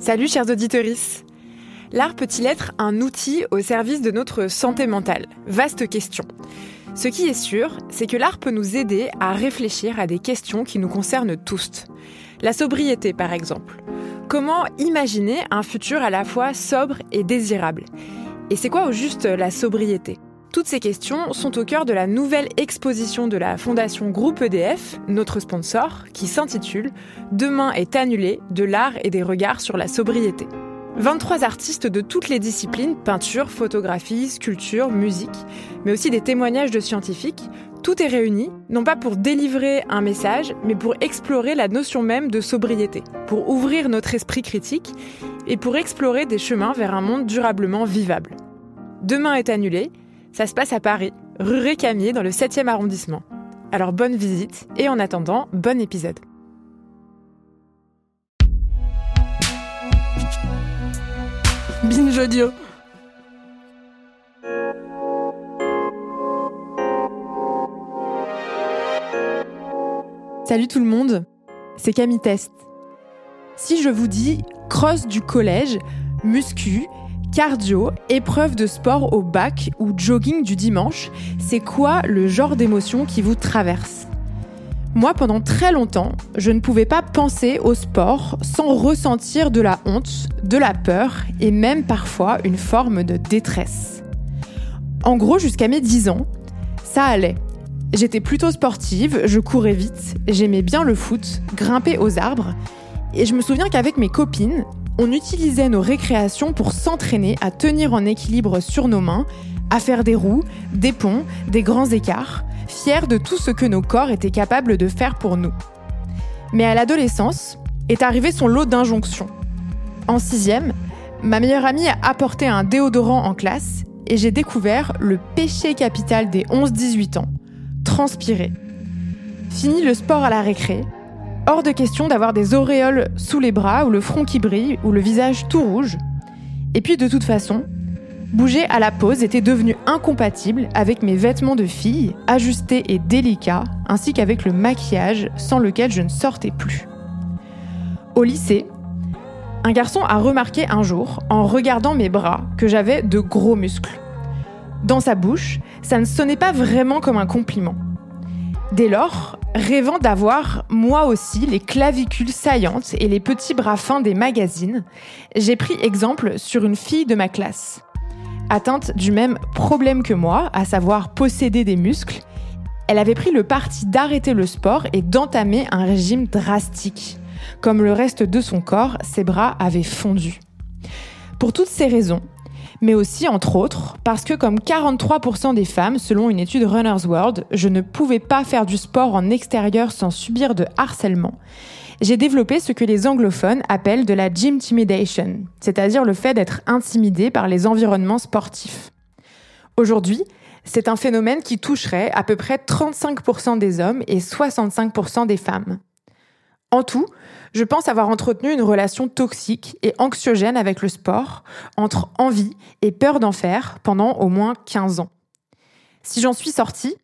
Salut chers auditeurs. L'art peut-il être un outil au service de notre santé mentale? Vaste question. Ce qui est sûr, c'est que l'art peut nous aider à réfléchir à des questions qui nous concernent tous. La sobriété par exemple. Comment imaginer un futur à la fois sobre et désirable? Et c'est quoi au juste la sobriété? Toutes ces questions sont au cœur de la nouvelle exposition de la Fondation Groupe EDF, notre sponsor, qui s'intitule Demain est annulé de l'art et des regards sur la sobriété. 23 artistes de toutes les disciplines, peinture, photographie, sculpture, musique, mais aussi des témoignages de scientifiques, tout est réuni, non pas pour délivrer un message, mais pour explorer la notion même de sobriété, pour ouvrir notre esprit critique et pour explorer des chemins vers un monde durablement vivable. Demain est annulé, ça se passe à Paris, rue Récamier, dans le 7e arrondissement. Alors bonne visite et en attendant, bon épisode. Binge audio. Salut tout le monde, c'est Camille Test. Si je vous dis cross du collège, muscu, cardio, épreuve de sport au bac ou jogging du dimanche, c'est quoi le genre d'émotion qui vous traverse? Moi, pendant très longtemps, je ne pouvais pas penser au sport sans ressentir de la honte, de la peur et même parfois une forme de détresse. En gros, jusqu'à mes 10 ans, ça allait. J'étais plutôt sportive, je courais vite, j'aimais bien le foot, grimper aux arbres, et je me souviens qu'avec mes copines, on utilisait nos récréations pour s'entraîner à tenir en équilibre sur nos mains, à faire des roues, des ponts, des grands écarts, fiers de tout ce que nos corps étaient capables de faire pour nous. Mais à l'adolescence est arrivé son lot d'injonctions. En sixième, ma meilleure amie a apporté un déodorant en classe et j'ai découvert le péché capital des 11-18 ans, transpirer. Fini le sport à la récré, Hors de question d'avoir des auréoles sous les bras ou le front qui brille ou le visage tout rouge. Et puis de toute façon, bouger à la pause était devenu incompatible avec mes vêtements de fille, ajustés et délicats, ainsi qu'avec le maquillage sans lequel je ne sortais plus. Au lycée, un garçon a remarqué un jour, en regardant mes bras, que j'avais de gros muscles. Dans sa bouche, ça ne sonnait pas vraiment comme un compliment. Dès lors, rêvant d'avoir moi aussi les clavicules saillantes et les petits bras fins des magazines, j'ai pris exemple sur une fille de ma classe. Atteinte du même problème que moi, à savoir posséder des muscles, elle avait pris le parti d'arrêter le sport et d'entamer un régime drastique. Comme le reste de son corps, ses bras avaient fondu. Pour toutes ces raisons, mais aussi, entre autres, parce que comme 43% des femmes, selon une étude Runner's World, je ne pouvais pas faire du sport en extérieur sans subir de harcèlement. J'ai développé ce que les anglophones appellent de la gym intimidation, c'est-à-dire le fait d'être intimidé par les environnements sportifs. Aujourd'hui, c'est un phénomène qui toucherait à peu près 35% des hommes et 65% des femmes. En tout, je pense avoir entretenu une relation toxique et anxiogène avec le sport, entre envie et peur d'en faire pendant au moins 15 ans. Si j'en suis sortie,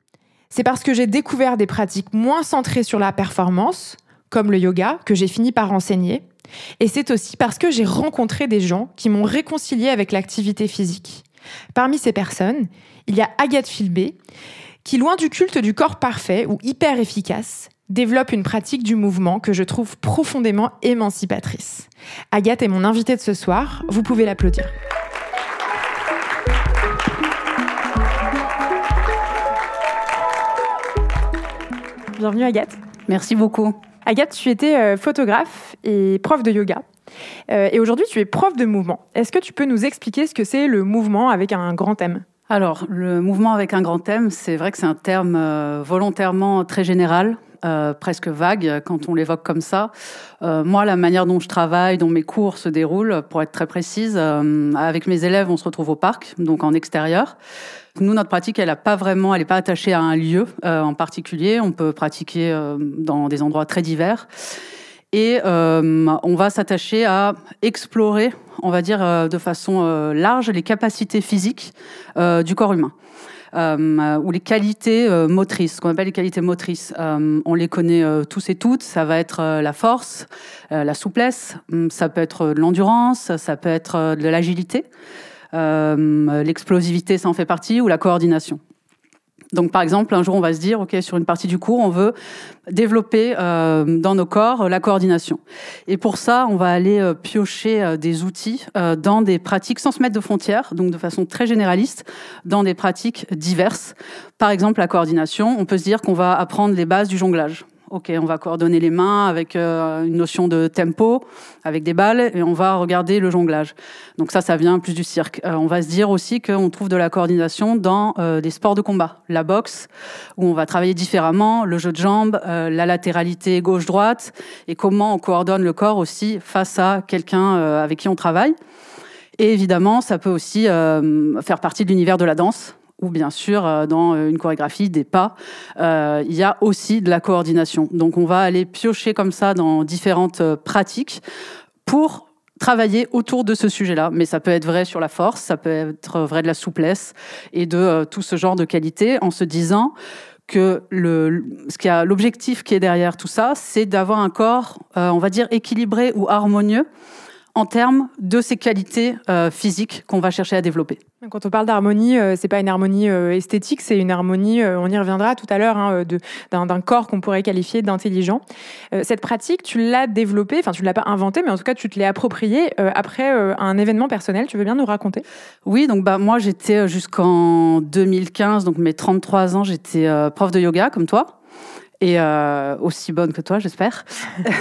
c'est parce que j'ai découvert des pratiques moins centrées sur la performance, comme le yoga, que j'ai fini par enseigner, et c'est aussi parce que j'ai rencontré des gens qui m'ont réconcilié avec l'activité physique. Parmi ces personnes, il y a Agathe Filbé, qui, loin du culte du corps parfait ou hyper efficace, développe une pratique du mouvement que je trouve profondément émancipatrice. Agathe est mon invitée de ce soir, vous pouvez l'applaudir. Bienvenue Agathe. Merci beaucoup. Agathe, tu étais euh, photographe et prof de yoga. Euh, et aujourd'hui, tu es prof de mouvement. Est-ce que tu peux nous expliquer ce que c'est le mouvement avec un grand thème alors, le mouvement avec un grand thème, c'est vrai que c'est un terme euh, volontairement très général. Euh, presque vague quand on l'évoque comme ça. Euh, moi, la manière dont je travaille, dont mes cours se déroulent, pour être très précise, euh, avec mes élèves, on se retrouve au parc, donc en extérieur. Nous, notre pratique, elle n'est pas vraiment, elle n'est pas attachée à un lieu en particulier. On peut pratiquer dans des endroits très divers. Et on va s'attacher à explorer, on va dire de façon large, les capacités physiques du corps humain euh, ou les qualités euh, motrices, ce qu'on appelle les qualités motrices. Euh, on les connaît tous et toutes. Ça va être la force, la souplesse, hum, ça peut être de l'endurance, ça peut être de l'agilité. L'explosivité, ça en fait partie, ou la coordination. Donc, par exemple, un jour, on va se dire, OK, sur une partie du cours, on veut développer euh, dans nos corps la coordination. Et pour ça, on va aller euh, piocher euh, des outils dans des pratiques sans se mettre de frontières, donc de façon très généraliste, dans des pratiques diverses. Par exemple, la coordination, on peut se dire qu'on va apprendre les bases du jonglage. Ok, on va coordonner les mains avec euh, une notion de tempo, avec des balles, et on va regarder le jonglage. Donc ça, ça vient plus du cirque. Euh, on va se dire aussi qu'on trouve de la coordination dans euh, des sports de combat, la boxe, où on va travailler différemment, le jeu de jambes, la latéralité gauche-droite, et comment on coordonne le corps aussi face à quelqu'un avec qui on travaille. Et évidemment, ça peut aussi faire partie de l'univers de la danse ou bien sûr euh, dans euh, une chorégraphie des pas, euh, il y a aussi de la coordination. Donc on va aller piocher comme ça dans différentes pratiques pour travailler autour de ce sujet-là. Mais ça peut être vrai sur la force, ça peut être vrai de la souplesse et de tout ce genre de qualités en se disant que le, ce qui a l'objectif qui est derrière tout ça, c'est d'avoir un corps, on va dire équilibré ou harmonieux en termes de ces qualités euh, physiques qu'on va chercher à développer. Quand on parle d'harmonie, euh, c'est pas une harmonie euh, esthétique, c'est une harmonie, on y reviendra tout à l'heure, hein, d'un corps qu'on pourrait qualifier d'intelligent. cette pratique, tu l'as développée, enfin tu l'as pas inventée, mais en tout cas tu te l'es appropriée après un événement personnel. Tu veux bien nous raconter? Oui, donc bah moi j'étais jusqu'en 2015, donc mes 33 ans, j'étais prof de yoga comme toi et euh, aussi bonne que toi, j'espère.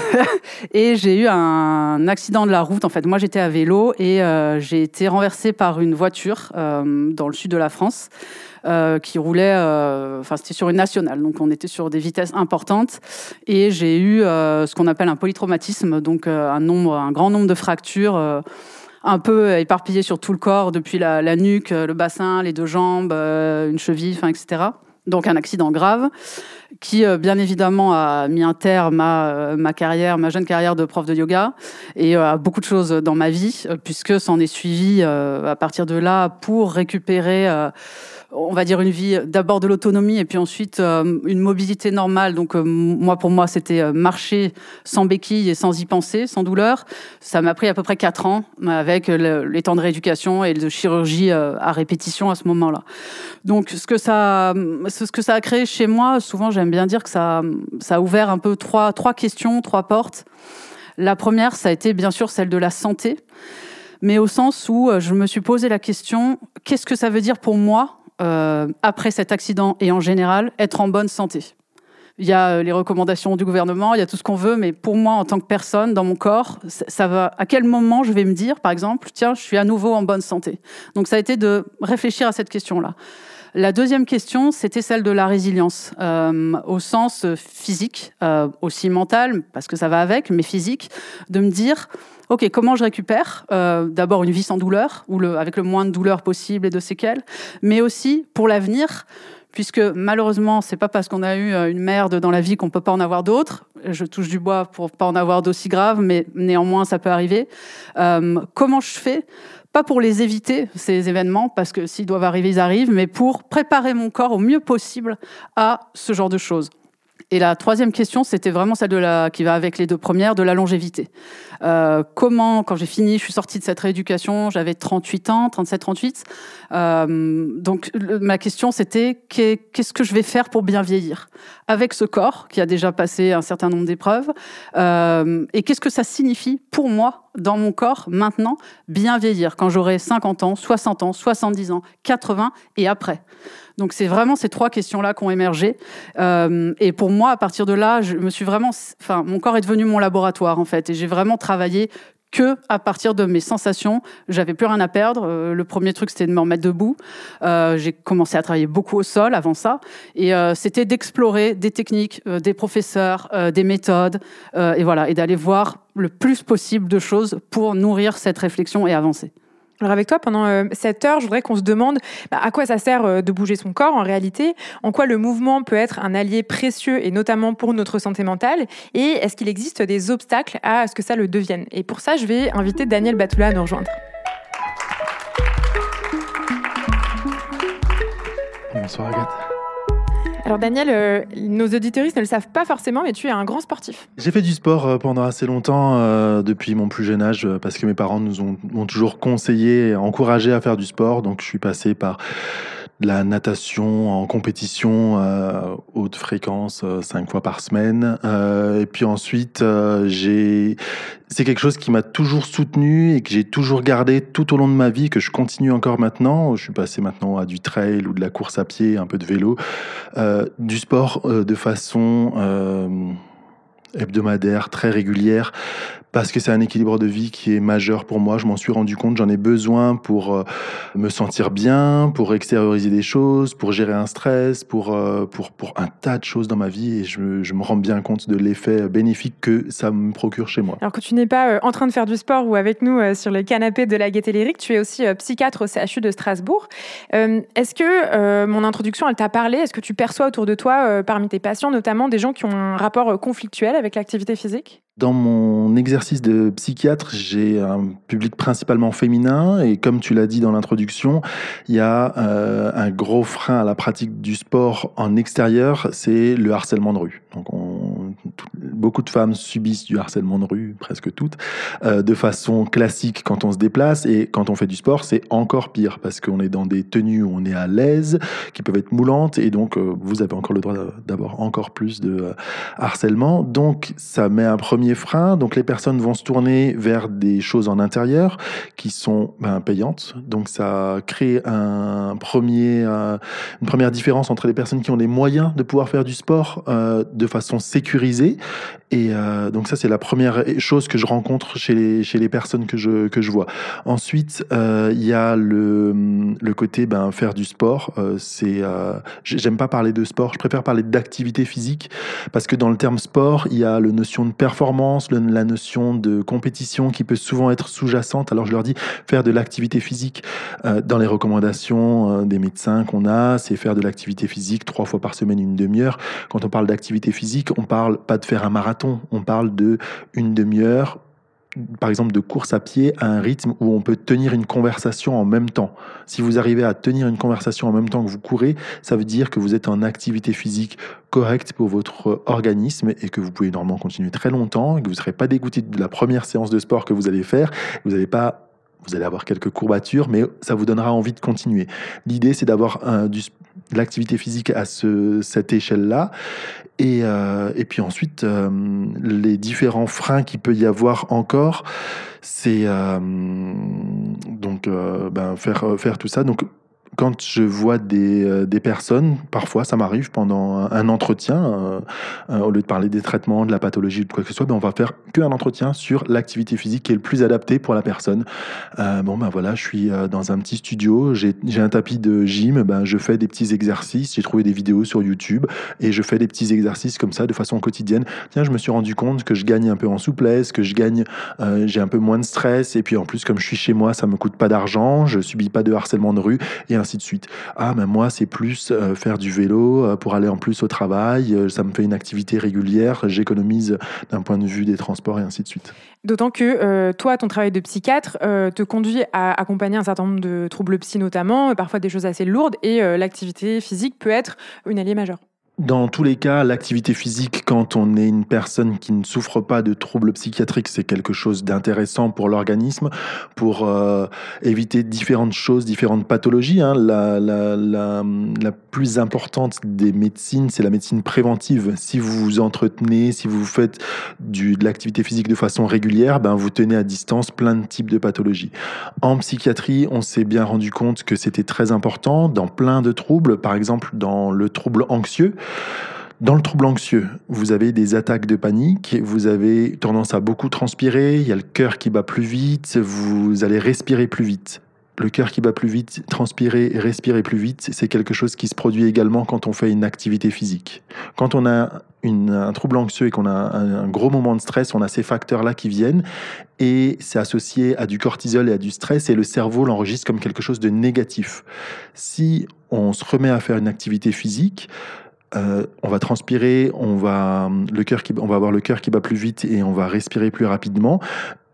et j'ai eu un accident de la route. En fait, moi, j'étais à vélo et euh, j'ai été renversée par une voiture euh, dans le sud de la France qui roulait. Enfin, c'était sur une nationale, donc on était sur des vitesses importantes. Et j'ai eu ce qu'on appelle un polytraumatisme, donc un nombre, un grand nombre de fractures un peu éparpillées sur tout le corps, depuis la, nuque, le bassin, les deux jambes, une cheville, etc. Donc un accident grave qui, euh, bien évidemment, a mis un terme à euh, ma carrière, ma jeune carrière de prof de yoga et euh, à beaucoup de choses dans ma vie, puisque s'en est suivi à partir de là pour récupérer on va dire une vie d'abord de l'autonomie et puis ensuite euh, une mobilité normale. Donc euh, moi pour moi c'était euh, marcher sans béquille et sans y penser, sans douleur. Ça m'a pris à peu près quatre ans avec les temps de rééducation et de chirurgie à répétition à ce moment-là. Donc ce que ça ce que ça a créé chez moi, souvent j'aime bien dire que ça ça a ouvert un peu trois trois questions, trois portes. La première, ça a été bien sûr celle de la santé mais au sens où je me suis posé la question qu'est-ce que ça veut dire pour moi euh, après cet accident et en général, être en bonne santé. Il y a euh, les recommandations du gouvernement, il y a tout ce qu'on veut, mais pour moi, en tant que personne, dans mon corps, ça va. À quel moment je vais me dire, par exemple, tiens, je suis à nouveau en bonne santé? Donc, ça a été de réfléchir à cette question-là. La deuxième question, c'était celle de la résilience, euh, au sens physique, aussi mental, parce que ça va avec, mais physique, de me dire, OK, comment je récupère euh, D'abord une vie sans douleur, ou avec le moins de douleur possible et de séquelles, mais aussi pour l'avenir, puisque malheureusement, c'est pas parce qu'on a eu euh, une merde dans la vie qu'on peut pas en avoir d'autres. Je touche du bois pour pas en avoir d'aussi grave, mais néanmoins, ça peut arriver. Euh, comment je fais? Pas pour les éviter, ces événements, parce que s'ils doivent arriver, ils arrivent, mais pour préparer mon corps au mieux possible à ce genre de choses. Et la troisième question, c'était vraiment celle de la, qui va avec les deux premières, de la longévité. Euh, comment, quand j'ai fini, je suis sortie de cette rééducation, j'avais 38 ans, 37, 38. Euh, donc ma question, c'était qu'est-ce que je vais faire pour bien vieillir avec ce corps qui a déjà passé un certain nombre d'épreuves euh, et qu'est-ce que ça signifie pour moi dans mon corps maintenant bien vieillir quand j'aurai 50 ans, 60 ans, 70 ans, 80 et après? Donc c'est vraiment ces trois questions-là qui ont émergé. Euh, et pour moi, à partir de là, je me suis vraiment, enfin, mon corps est devenu mon laboratoire en fait, et j'ai vraiment travaillé que à partir de mes sensations. J'avais plus rien à perdre. Euh, le premier truc, c'était de me remettre debout. Euh, j'ai commencé à travailler beaucoup au sol avant ça. Et euh, c'était d'explorer des techniques, euh, des professeurs, euh, des méthodes, euh, et voilà, et d'aller voir le plus possible de choses pour nourrir cette réflexion et avancer. Alors avec toi, pendant euh, cette heure, je voudrais qu'on se demande bah, à quoi ça sert euh, de bouger son corps en réalité, en quoi le mouvement peut être un allié précieux et notamment pour notre santé mentale, et est-ce qu'il existe des obstacles à ce que ça le devienne? Et pour ça, je vais inviter Daniel Batoula à nous rejoindre. Bonsoir Agathe. Alors Daniel, euh, nos auditoristes ne le savent pas forcément, mais tu es un grand sportif. J'ai fait du sport euh, pendant assez longtemps, euh, depuis mon plus jeune âge, parce que mes parents nous ont, toujours conseillé encouragé à faire du sport. Donc je suis passé par de la natation en compétition euh, haute fréquence, euh, cinq fois par semaine. Euh, et puis ensuite, euh, j'ai... c'est quelque chose qui m'a toujours soutenu et que j'ai toujours gardé tout au long de ma vie, que je continue encore maintenant. Je suis passé maintenant à du trail ou de la course à pied, un peu de vélo, du sport de façon... hebdomadaire, très régulière, parce que c'est un équilibre de vie qui est majeur pour moi. Je m'en suis rendu compte, j'en ai besoin pour euh, me sentir bien, pour extérioriser des choses, pour gérer un stress, pour, euh, pour, pour un tas de choses dans ma vie, et je, je me rends bien compte de l'effet bénéfique que ça me procure chez moi. Alors que tu n'es pas euh, en train de faire du sport ou avec nous sur le canapé de la Gaîté Lyrique, tu es aussi psychiatre au CHU de Strasbourg. Est-ce que mon introduction, elle t'a parlé? Est-ce que tu perçois autour de toi, parmi tes patients, notamment des gens qui ont un rapport conflictuel avec l'activité physique? Dans mon exercice de psychiatre, j'ai un public principalement féminin et comme tu l'as dit dans l'introduction, il y a euh, un gros frein à la pratique du sport en extérieur, c'est le harcèlement de rue. Beaucoup de femmes subissent du harcèlement de rue, presque toutes, euh, de façon classique quand on se déplace et quand on fait du sport, c'est encore pire parce qu'on est dans des tenues où on est à l'aise, qui peuvent être moulantes et donc euh, vous avez encore le droit d'avoir encore plus de euh, harcèlement. Donc, ça met un premier frein. Donc, les personnes vont se tourner vers des choses en intérieur qui sont ben, payantes. Donc, ça crée un premier, une première différence entre les personnes qui ont les moyens de pouvoir faire du sport de façon sécurisée. Et euh, donc, ça, c'est la première chose que je rencontre chez les, chez les personnes que je, que je vois. Ensuite, euh, il y a le, le côté ben, faire du sport. Euh, c'est, euh, j'aime pas parler de sport, je préfère parler d'activité physique parce que dans le terme sport, il y a la notion de performance, la notion de compétition qui peut souvent être sous-jacente. Alors je leur dis faire de l'activité physique dans les recommandations des médecins qu'on a, c'est faire de l'activité physique trois fois par semaine, une demi-heure. Quand on parle d'activité physique, on parle pas de faire un marathon, on parle de une demi-heure par exemple de course à pied à un rythme où on peut tenir une conversation en même temps. Si vous arrivez à tenir une conversation en même temps que vous courez, ça veut dire que vous êtes en activité physique correcte pour votre organisme et que vous pouvez normalement continuer très longtemps et que vous ne serez pas dégoûté de la première séance de sport que vous allez faire. Vous n'allez pas vous allez avoir quelques courbatures, mais ça vous donnera envie de continuer. L'idée, c'est d'avoir du- de l'activité physique à ce, cette échelle-là. Et, euh, puis ensuite, euh, les différents freins qu'il peut y avoir encore, c'est euh, donc euh, ben, faire, tout ça. Donc, quand je vois des, euh, personnes, parfois ça m'arrive pendant un, entretien, euh, euh, au lieu de parler des traitements, de la pathologie ou de quoi que ce soit, ben on va faire qu'un entretien sur l'activité physique qui est le plus adapté pour la personne. Euh, bon ben voilà, je suis euh, dans un petit studio, j'ai un tapis de gym, ben je fais des petits exercices, j'ai trouvé des vidéos sur YouTube et je fais des petits exercices comme ça de façon quotidienne. Tiens, je me suis rendu compte que je gagne un peu en souplesse, que je gagne, euh, j'ai un peu moins de stress et puis en plus comme je suis chez moi, ça me coûte pas d'argent, je subis pas de harcèlement de rue et ainsi de suite. Ah, mais moi, c'est plus faire du vélo pour aller en plus au travail. ça me fait une activité régulière. J'économise d'un point de vue des transports D'autant que euh, toi, ton travail de psychiatre euh, te conduit à accompagner un certain nombre de troubles psy notamment, euh, parfois des choses assez lourdes, et l'activité physique peut être une alliée majeure. Dans tous les cas, l'activité physique, quand on est une personne qui ne souffre pas de troubles psychiatriques, c'est quelque chose d'intéressant pour l'organisme, pour euh, éviter différentes choses, différentes pathologies. hein. La, plus importante des médecines, c'est la médecine préventive. Si vous vous entretenez, si vous faites de l'activité physique de façon régulière, ben vous tenez à distance plein de types de pathologies. En psychiatrie, on s'est bien rendu compte que c'était très important dans plein de troubles, par exemple dans le trouble anxieux. Dans le trouble anxieux, vous avez des attaques de panique, vous avez tendance à beaucoup transpirer, il y a le cœur qui bat plus vite, vous allez respirer plus vite. Le cœur qui bat plus vite, transpirer et respirer plus vite, c'est quelque chose qui se produit également quand on fait une activité physique. Quand on a un trouble anxieux et qu'on a un, gros moment de stress, on a ces facteurs-là qui viennent et c'est associé à du cortisol et à du stress et le cerveau l'enregistre comme quelque chose de négatif. Si on se remet à faire une activité physique, euh, on va transpirer, on va, le qui, on va avoir le cœur qui bat plus vite et on va respirer plus rapidement.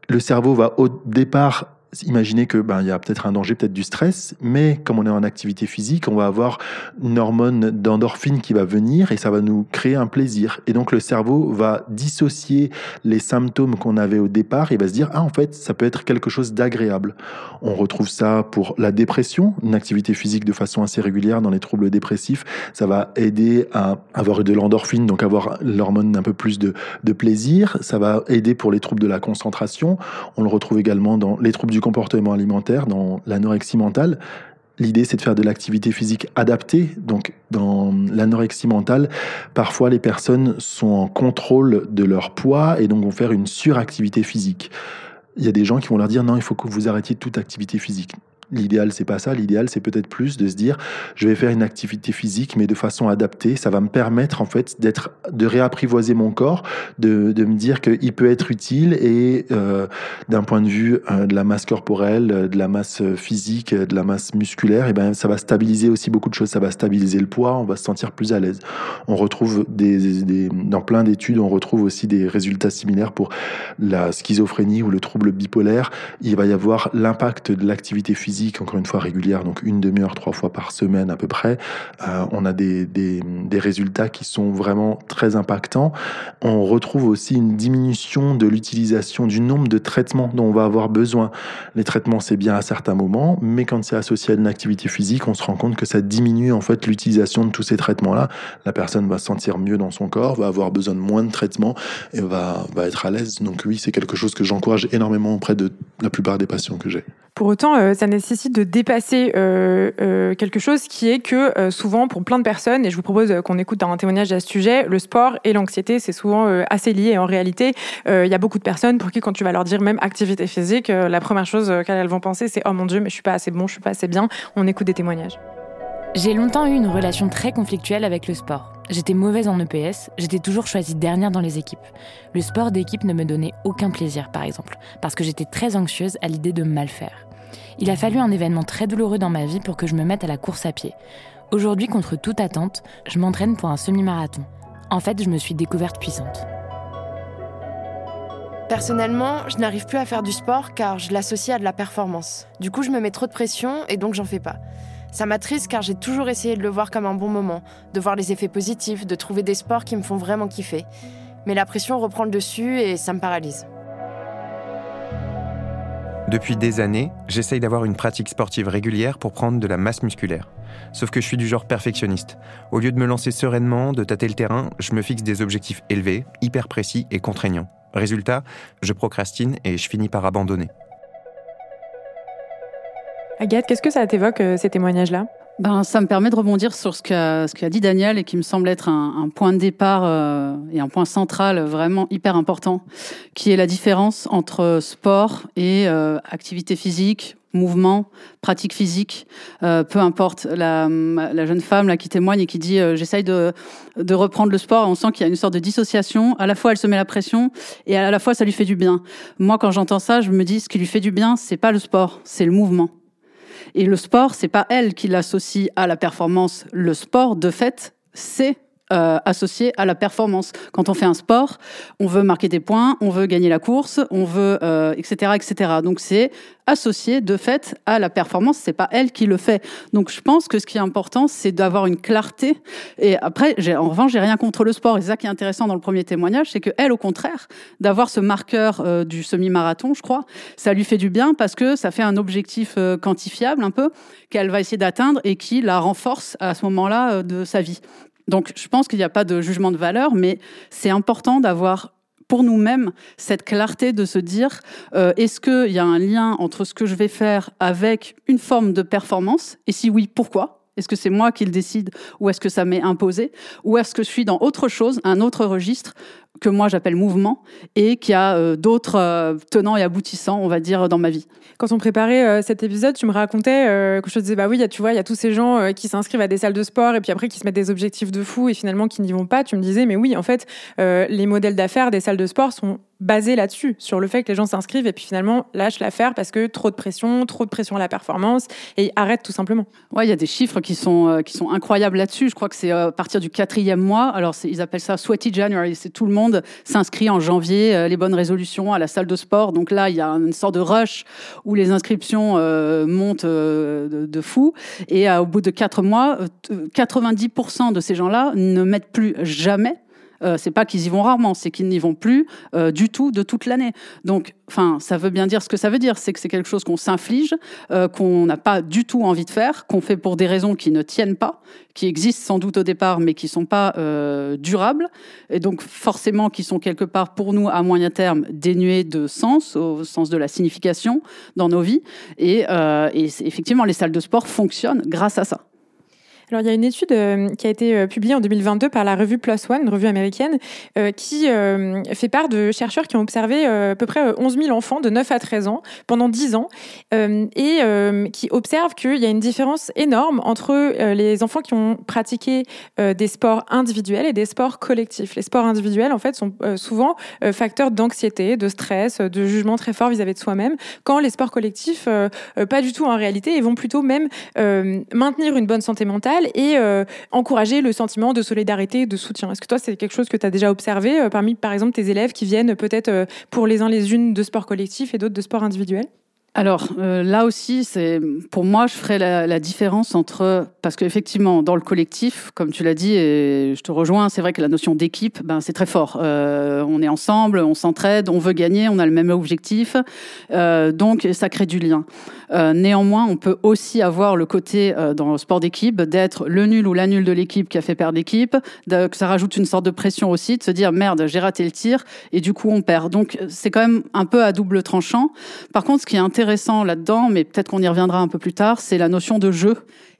Le cerveau va au départ Imaginez que ben il y a peut-être un danger, peut-être du stress, mais comme on est en activité physique, on va avoir une hormone d'endorphine qui va venir et ça va nous créer un plaisir. Et donc le cerveau va dissocier les symptômes qu'on avait au départ et va se dire ah en fait ça peut être quelque chose d'agréable. On retrouve ça pour la dépression, une activité physique de façon assez régulière dans les troubles dépressifs, ça va aider à avoir de l'endorphine, donc avoir l'hormone d'un peu plus de plaisir. Ça va aider pour les troubles de la concentration. On le retrouve également dans les troubles du comportement alimentaire, dans l'anorexie mentale. L'idée, c'est de faire de l'activité physique adaptée. Donc, dans l'anorexie mentale, parfois les personnes sont en contrôle de leur poids et donc vont faire une suractivité physique. Il y a des gens qui vont leur dire non, il faut que vous arrêtiez toute activité physique. L'idéal, c'est pas ça. L'idéal, c'est peut-être plus de se dire, je vais faire une activité physique, mais de façon adaptée. Ça va me permettre, en fait, d'être, de réapprivoiser mon corps, de, de me dire qu'il peut être utile et euh, d'un point de vue euh, de la masse corporelle, de la masse physique, de la masse musculaire, et eh ben, ça va stabiliser aussi beaucoup de choses. Ça va stabiliser le poids, on va se sentir plus à l'aise. On retrouve des, dans plein d'études, on retrouve aussi des résultats similaires pour la schizophrénie ou le trouble bipolaire. Il va y avoir l'impact de l'activité physique encore une fois régulière, donc une demi-heure, trois fois par semaine à peu près, euh, on a des, des, des, résultats qui sont vraiment très impactants. On retrouve aussi une diminution de l'utilisation du nombre de traitements dont on va avoir besoin. Les traitements, c'est bien à certains moments, mais quand c'est associé à une activité physique, on se rend compte que ça diminue en fait l'utilisation de tous ces traitements-là. La personne va se sentir mieux dans son corps, va avoir besoin de moins de traitements et va, va être à l'aise. Donc oui, c'est quelque chose que j'encourage énormément auprès de la plupart des patients que j'ai. Pour autant, euh, ça nécessite de dépasser euh, euh, quelque chose qui est que souvent, pour plein de personnes, et je vous propose qu'on écoute un témoignage à ce sujet, le sport et l'anxiété, c'est souvent assez lié. En réalité, il y a beaucoup de personnes pour qui, quand tu vas leur dire même activité physique, la première chose qu'elles vont penser, c'est oh mon dieu, mais je suis pas assez bon, je suis pas assez bien. On écoute des témoignages. J'ai longtemps eu une relation très conflictuelle avec le sport. J'étais mauvaise en EPS, j'étais toujours choisie dernière dans les équipes. Le sport d'équipe ne me donnait aucun plaisir, par exemple, parce que j'étais très anxieuse à l'idée de mal faire. Il a fallu un événement très douloureux dans ma vie pour que je me mette à la course à pied. Aujourd'hui, contre toute attente, je m'entraîne pour un semi-marathon. En fait, je me suis découverte puissante. Personnellement, je n'arrive plus à faire du sport car je l'associe à de la performance. Du coup, je me mets trop de pression et donc j'en fais pas. Ça m'attriste car j'ai toujours essayé de le voir comme un bon moment, de voir les effets positifs, de trouver des sports qui me font vraiment kiffer. Mais la pression reprend le dessus et ça me paralyse. Depuis des années, j'essaye d'avoir une pratique sportive régulière pour prendre de la masse musculaire. Sauf que je suis du genre perfectionniste. Au lieu de me lancer sereinement, de tâter le terrain, je me fixe des objectifs élevés, hyper précis et contraignants. Résultat, je procrastine et je finis par abandonner. Agathe, qu'est-ce que ça t'évoque, euh, ces témoignages-là? Ben, ça me permet de rebondir sur ce qu'a dit Daniel et qui me semble être un, point de départ euh, et un point central vraiment hyper important, qui est la différence entre sport et euh, activité physique, mouvement, pratique physique, peu importe. La, jeune femme qui témoigne et qui dit j'essaye de, de reprendre le sport, on sent qu'il y a une sorte de dissociation. À la fois elle se met la pression et à la fois ça lui fait du bien. Moi quand j'entends ça, je me dis ce qui lui fait du bien, c'est pas le sport, c'est le mouvement. Et le sport, c'est pas elle qui l'associe à la performance. Le sport, de fait, c'est euh, associé à la performance. Quand on fait un sport, on veut marquer des points, on veut gagner la course, on veut, euh, etc., etc. Donc c'est associé de fait à la performance. C'est pas elle qui le fait. Donc je pense que ce qui est important, c'est d'avoir une clarté. Et après, en revanche, j'ai rien contre le sport. Et ça qui est intéressant dans le premier témoignage, c'est que elle, au contraire, d'avoir ce marqueur euh, du semi-marathon, je crois, ça lui fait du bien parce que ça fait un objectif quantifiable un peu qu'elle va essayer d'atteindre et qui la renforce à ce moment-là de sa vie. Donc, je pense qu'il n'y a pas de jugement de valeur, mais c'est important d'avoir pour nous-mêmes cette clarté de se dire euh, est-ce qu'il y a un lien entre ce que je vais faire avec une forme de performance? Et si oui, pourquoi? Est-ce que c'est moi qui le décide ou est-ce que ça m'est imposé Ou est-ce que je suis dans autre chose, un autre registre que moi j'appelle mouvement et qui a euh, d'autres euh, tenants et aboutissants, on va dire, dans ma vie. Quand on préparait euh, cet épisode, tu me racontais que je te disais, bah oui, tu vois, il y a tous ces gens qui s'inscrivent à des salles de sport et puis après qui se mettent des objectifs de fou et finalement qui n'y vont pas. Tu me disais, mais oui, en fait, les modèles d'affaires des salles de sport sont basé là-dessus, sur le fait que les gens s'inscrivent et puis finalement lâchent l'affaire parce que trop de pression, trop de pression à la performance et arrêtent tout simplement. Ouais, il y a des chiffres qui sont, euh, qui sont incroyables là-dessus. Je crois que c'est euh, à partir du quatrième mois. Alors, ils appellent ça Sweaty January. C'est tout le monde s'inscrit en janvier, euh, les bonnes résolutions à la salle de sport. Donc là, il y a une sorte de rush où les inscriptions montent de, de, fou. Et au bout de quatre mois, 90% de ces gens-là ne mettent plus jamais euh, c'est pas qu'ils y vont rarement, c'est qu'ils n'y vont plus euh, du tout de toute l'année. Donc, enfin, ça veut bien dire ce que ça veut dire, c'est que c'est quelque chose qu'on s'inflige, euh, qu'on n'a pas du tout envie de faire, qu'on fait pour des raisons qui ne tiennent pas, qui existent sans doute au départ, mais qui sont pas durables, et donc forcément qui sont quelque part pour nous à moyen terme dénués de sens, au sens de la signification dans nos vies. Et, et effectivement, les salles de sport fonctionnent grâce à ça. Alors, il y a une étude euh, qui a été euh, publiée en 2022 par la revue PLOS ONE, une revue américaine, euh, qui fait part de chercheurs qui ont observé à peu près 11 000 enfants de 9 à 13 ans pendant 10 ans et qui observent qu'il y a une différence énorme entre les enfants qui ont pratiqué des sports individuels et des sports collectifs. Les sports individuels, en fait, sont souvent facteurs d'anxiété, de stress, de jugement très fort vis-à-vis de soi-même, quand les sports collectifs, pas du tout en réalité, et vont plutôt même maintenir une bonne santé mentale et euh, encourager le sentiment de solidarité, de soutien. Est-ce que toi, c'est quelque chose que tu as déjà observé euh, parmi, par exemple, tes élèves qui viennent peut-être euh, pour les uns les unes de sport collectif et d'autres de sport individuel? Alors là aussi, c'est pour moi, je ferais la, différence entre parce qu'effectivement, dans le collectif, comme tu l'as dit, et je te rejoins, c'est vrai que la notion d'équipe, ben c'est très fort. on est ensemble, on s'entraide, on veut gagner, on a le même objectif, donc ça crée du lien. Euh, néanmoins, on peut aussi avoir le côté euh, dans le sport d'équipe d'être le nul ou la de l'équipe qui a fait perdre l'équipe, que ça rajoute une sorte de pression aussi, de se dire merde, j'ai raté le tir et du coup on perd. Donc c'est quand même un peu à double tranchant. Par contre, ce qui est intéressant là-dedans, mais peut-être qu'on y reviendra un peu plus tard, c'est la notion de jeu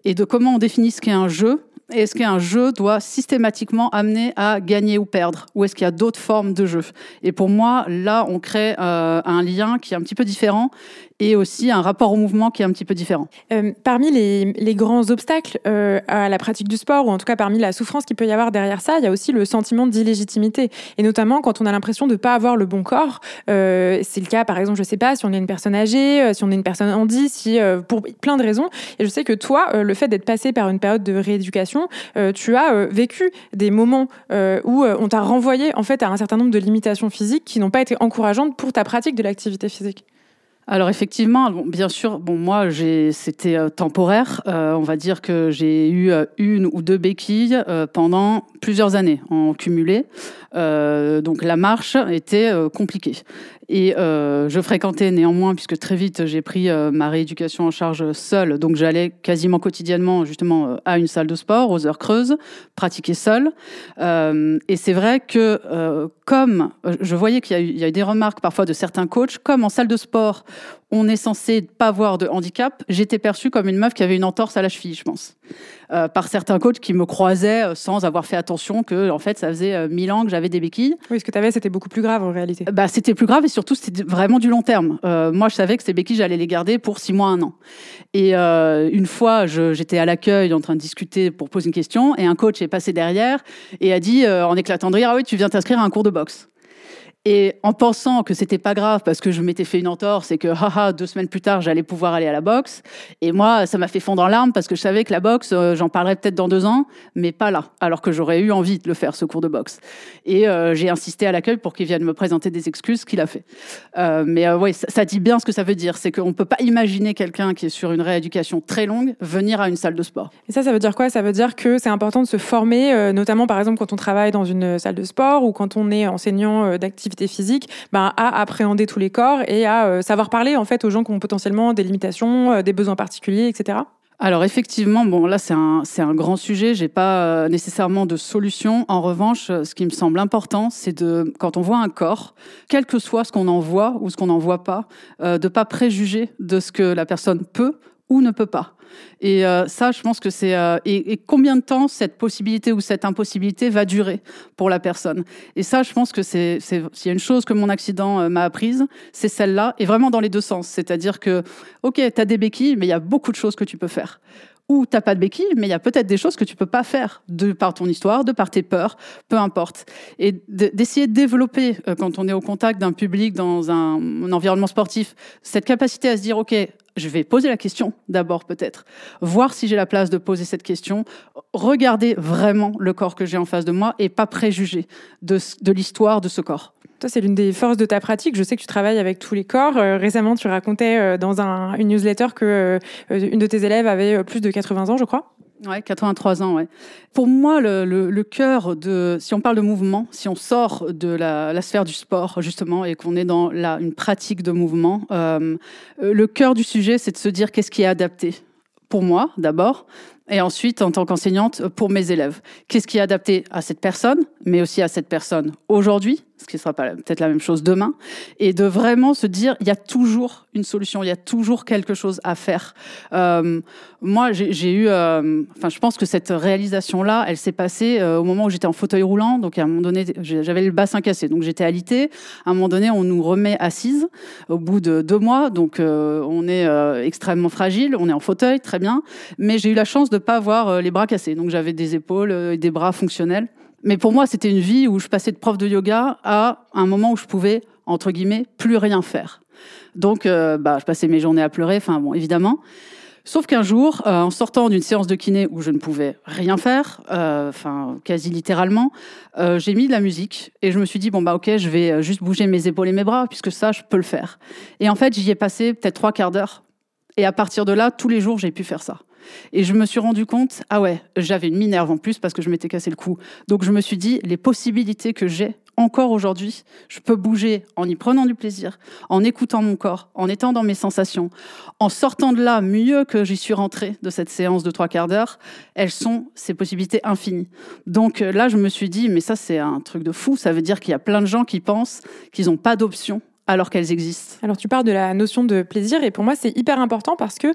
et de comment on définit ce qu'est un jeu. Est-ce qu'un jeu doit systématiquement amener à gagner ou perdre? Ou est-ce qu'il y a d'autres formes de jeu? Et pour moi, là, on crée euh, un lien qui est un petit peu différent et aussi un rapport au mouvement qui est un petit peu différent. Euh, parmi les, grands obstacles euh, à la pratique du sport, ou en tout cas parmi la souffrance qu'il peut y avoir derrière ça, il y a aussi le sentiment d'illégitimité. Et notamment quand on a l'impression de ne pas avoir le bon corps. Euh, c'est le cas, par exemple, je ne sais pas, si on est une personne âgée, si on est une personne handi, si, pour plein de raisons. Et je sais que toi, le fait d'être passé par une période de rééducation, tu as vécu des moments où on t'a renvoyé en fait à un certain nombre de limitations physiques qui n'ont pas été encourageantes pour ta pratique de l'activité physique alors effectivement, bien sûr, bon moi c'était euh, temporaire. Euh, on va dire que j'ai eu euh, une ou deux béquilles pendant plusieurs années en cumulé. donc la marche était compliquée. Et euh, je fréquentais néanmoins, puisque très vite j'ai pris euh, ma rééducation en charge seule, donc j'allais quasiment quotidiennement justement euh, à une salle de sport, aux heures creuses, pratiquer seule. et c'est vrai que comme je voyais qu'il y, y, a eu des remarques parfois de certains coachs, comme en salle de sport, on est censé pas avoir de handicap, j'étais perçue comme une meuf qui avait une entorse à la cheville, je pense. Par certains coachs qui me croisaient sans avoir fait attention que, en fait, ça faisait mille ans que j'avais des béquilles. Oui, ce que tu avais, c'était beaucoup plus grave en réalité. Bah, c'était plus grave et surtout, c'était vraiment du long terme. moi, je savais que ces béquilles, j'allais les garder pour six mois, un an. Et une fois, j'étais à l'accueil en train de discuter pour poser une question et un coach est passé derrière et a dit, en éclatant de rire, ah oui, tu viens t'inscrire à un cours de boxe. Et en pensant que c'était pas grave parce que je m'étais fait une entorse et que haha, deux semaines plus tard j'allais pouvoir aller à la boxe. Et moi, ça m'a fait fondre en larmes parce que je savais que la boxe, euh, j'en parlerais peut-être dans deux ans, mais pas là. Alors que j'aurais eu envie de le faire ce cours de boxe. Et euh, j'ai insisté à l'accueil pour qu'il vienne me présenter des excuses qu'il a fait. Euh, mais oui, ça, dit bien ce que ça veut dire, c'est qu'on peut pas imaginer quelqu'un qui est sur une rééducation très longue venir à une salle de sport. Et ça, ça veut dire quoi? Ça veut dire que c'est important de se former, notamment par exemple quand on travaille dans une salle de sport ou quand on est enseignant d'activité physique, ben, à appréhender tous les corps et à euh, savoir parler en fait aux gens qui ont potentiellement des limitations, euh, des besoins particuliers, etc. Alors effectivement, bon là c'est un c'est un grand sujet. J'ai pas euh, nécessairement de solution. En revanche, ce qui me semble important, c'est de quand on voit un corps, quel que soit ce qu'on en voit ou ce qu'on n'en voit pas, de pas préjuger de ce que la personne peut ou ne peut pas. Et euh, ça, je pense que c'est euh, et, combien de temps cette possibilité ou cette impossibilité va durer pour la personne? Et ça, je pense que c'est s'il y a une chose que mon accident euh, m'a apprise, c'est celle-là, et vraiment dans les deux sens. C'est-à-dire que, ok, tu as des béquilles, mais il y a beaucoup de choses que tu peux faire ou t'as pas de béquilles, mais il y a peut-être des choses que tu peux pas faire de par ton histoire, de par tes peurs, peu importe. Et d'essayer de développer, quand on est au contact d'un public dans un, environnement sportif, cette capacité à se dire, OK, je vais poser la question d'abord peut-être, voir si j'ai la place de poser cette question, regarder vraiment le corps que j'ai en face de moi et pas préjuger de l'histoire de ce corps. Toi, c'est l'une des forces de ta pratique. Je sais que tu travailles avec tous les corps. Euh, récemment, tu racontais euh, dans un, une newsletter que euh, une de tes élèves avait plus de 80 ans, je crois. Ouais, 83 ans. Pour moi, le, cœur de, si on parle de mouvement, si on sort de la, sphère du sport justement et qu'on est dans une pratique de mouvement, le cœur du sujet, c'est de se dire qu'est-ce qui est adapté pour moi d'abord, et ensuite en tant qu'enseignante pour mes élèves. Qu'est-ce qui est adapté à cette personne, mais aussi à cette personne aujourd'hui, ce qui ne sera peut-être la même chose demain, et de vraiment se dire, il y a toujours une solution, il y a toujours quelque chose à faire. Euh, moi, j'ai eu, euh, enfin, je pense que cette réalisation-là, elle s'est passée euh, au moment où j'étais en fauteuil roulant, donc à un moment donné, j'avais le bassin cassé, donc j'étais alitée. À un moment donné, on nous remet assise au bout de deux mois, donc euh, on est euh, extrêmement fragile, on est en fauteuil, très bien, mais j'ai eu la chance de pas avoir les bras cassés, donc j'avais des épaules et des bras fonctionnels. Mais pour moi, c'était une vie où je passais de prof de yoga à un moment où je pouvais, entre guillemets, plus rien faire. Donc, euh, bah, je passais mes journées à pleurer, enfin bon, évidemment. Sauf qu'un jour, euh, en sortant d'une séance de kiné où je ne pouvais rien faire, euh, enfin quasi littéralement, euh, j'ai mis de la musique et je me suis dit bon bah ok, je vais juste bouger mes épaules et mes bras puisque ça je peux le faire. Et en fait, j'y ai passé peut-être trois quarts d'heure. Et à partir de là, tous les jours, j'ai pu faire ça. Et je me suis rendu compte, ah ouais, j'avais une minerve en plus parce que je m'étais cassé le cou. Donc je me suis dit, les possibilités que j'ai encore aujourd'hui, je peux bouger en y prenant du plaisir, en écoutant mon corps, en étant dans mes sensations, en sortant de là mieux que j'y suis rentrée de cette séance de trois quarts d'heure, elles sont ces possibilités infinies. Donc là, je me suis dit, mais ça c'est un truc de fou, ça veut dire qu'il y a plein de gens qui pensent qu'ils n'ont pas d'option alors qu'elles existent. Alors tu parles de la notion de plaisir et pour moi c'est hyper important parce que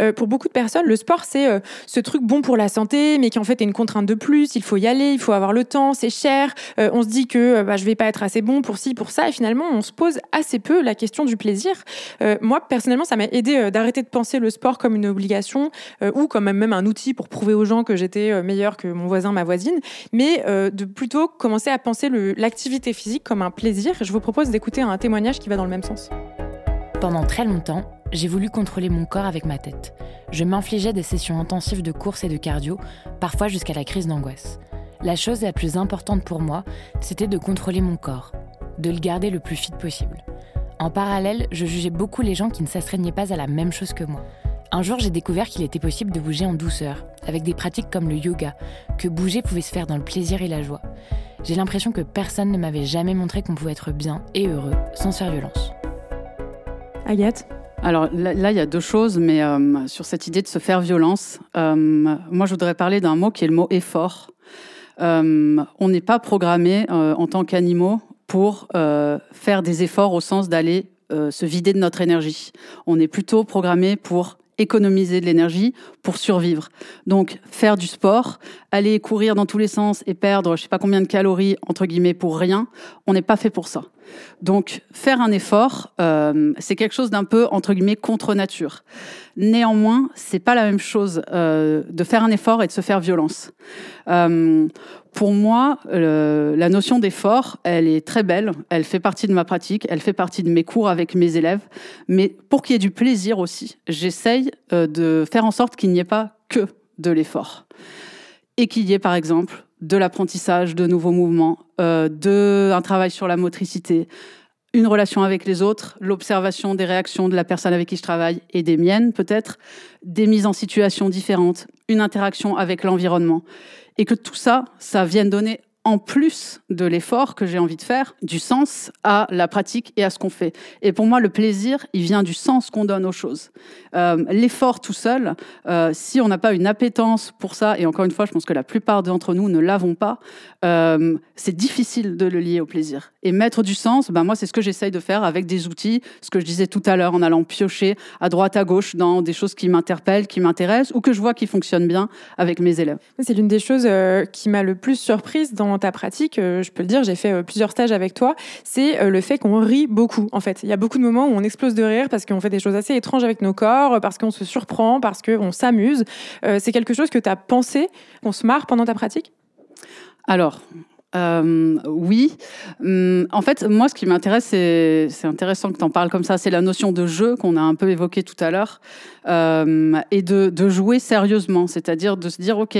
euh, pour beaucoup de personnes le sport c'est euh, ce truc bon pour la santé mais qui en fait est une contrainte de plus, il faut y aller, il faut avoir le temps, c'est cher, euh, on se dit que bah, je vais pas être assez bon pour ci, pour ça et finalement on se pose assez peu la question du plaisir. moi personnellement ça m'a aidé d'arrêter de penser le sport comme une obligation ou comme même un outil pour prouver aux gens que j'étais meilleur que mon voisin, ma voisine, mais de plutôt commencer à penser l'activité physique comme un plaisir. Je vous propose d'écouter un témoignage qui va dans le même sens. Pendant très longtemps, j'ai voulu contrôler mon corps avec ma tête. Je m'infligeais des sessions intensives de course et de cardio, parfois jusqu'à la crise d'angoisse. La chose la plus importante pour moi, c'était de contrôler mon corps, de le garder le plus fit possible. En parallèle, je jugeais beaucoup les gens qui ne s'astreignaient pas à la même chose que moi. Un jour, j'ai découvert qu'il était possible de bouger en douceur, avec des pratiques comme le yoga, que bouger pouvait se faire dans le plaisir et la joie. J'ai l'impression que personne ne m'avait jamais montré qu'on pouvait être bien et heureux sans se faire violence. Agathe alors là, il y a deux choses, mais euh, sur cette idée de se faire violence, euh, moi je voudrais parler d'un mot qui est le mot effort. Euh, on n'est pas programmé en tant qu'animaux pour faire des efforts au sens d'aller se vider de notre énergie. On est plutôt programmé pour économiser de l'énergie pour survivre. Donc faire du sport, aller courir dans tous les sens et perdre je sais pas combien de calories entre guillemets pour rien, on n'est pas fait pour ça. Donc faire un effort, euh, c'est quelque chose d'un peu entre guillemets contre nature. Néanmoins, c'est pas la même chose euh, de faire un effort et de se faire violence. Euh, pour moi, la notion d'effort, elle est très belle. Elle fait partie de ma pratique, elle fait partie de mes cours avec mes élèves. Mais pour qu'il y ait du plaisir aussi, j'essaye de faire en sorte qu'il n'y ait pas que de l'effort et qu'il y ait par exemple de l'apprentissage de nouveaux mouvements, euh, de un travail sur la motricité, une relation avec les autres, l'observation des réactions de la personne avec qui je travaille et des miennes peut-être, des mises en situation différentes, une interaction avec l'environnement, et que tout ça, ça vienne donner en plus de l'effort que j'ai envie de faire, du sens à la pratique et à ce qu'on fait. Et pour moi, le plaisir, il vient du sens qu'on donne aux choses. Euh, l'effort tout seul, euh, si on n'a pas une appétence pour ça, et encore une fois, je pense que la plupart d'entre nous ne l'avons pas, euh, c'est difficile de le lier au plaisir. Et mettre du sens, ben moi, c'est ce que j'essaye de faire avec des outils, ce que je disais tout à l'heure, en allant piocher à droite, à gauche dans des choses qui m'interpellent, qui m'intéressent, ou que je vois qui fonctionnent bien avec mes élèves. C'est l'une des choses qui m'a le plus surprise dans ta pratique, euh, je peux le dire, j'ai fait euh, plusieurs stages avec toi, c'est euh, le fait qu'on rit beaucoup. En fait, il y a beaucoup de moments où on explose de rire parce qu'on fait des choses assez étranges avec nos corps, parce qu'on se surprend, parce qu'on s'amuse. c'est quelque chose que tu as pensé, qu'on se marre pendant ta pratique? Alors, euh, oui. Hum, en fait, moi, ce qui m'intéresse, c'est, intéressant que tu en parles comme ça, c'est la notion de jeu qu'on a un peu évoqué tout à l'heure, euh, et de, jouer sérieusement, c'est-à-dire de se dire, ok,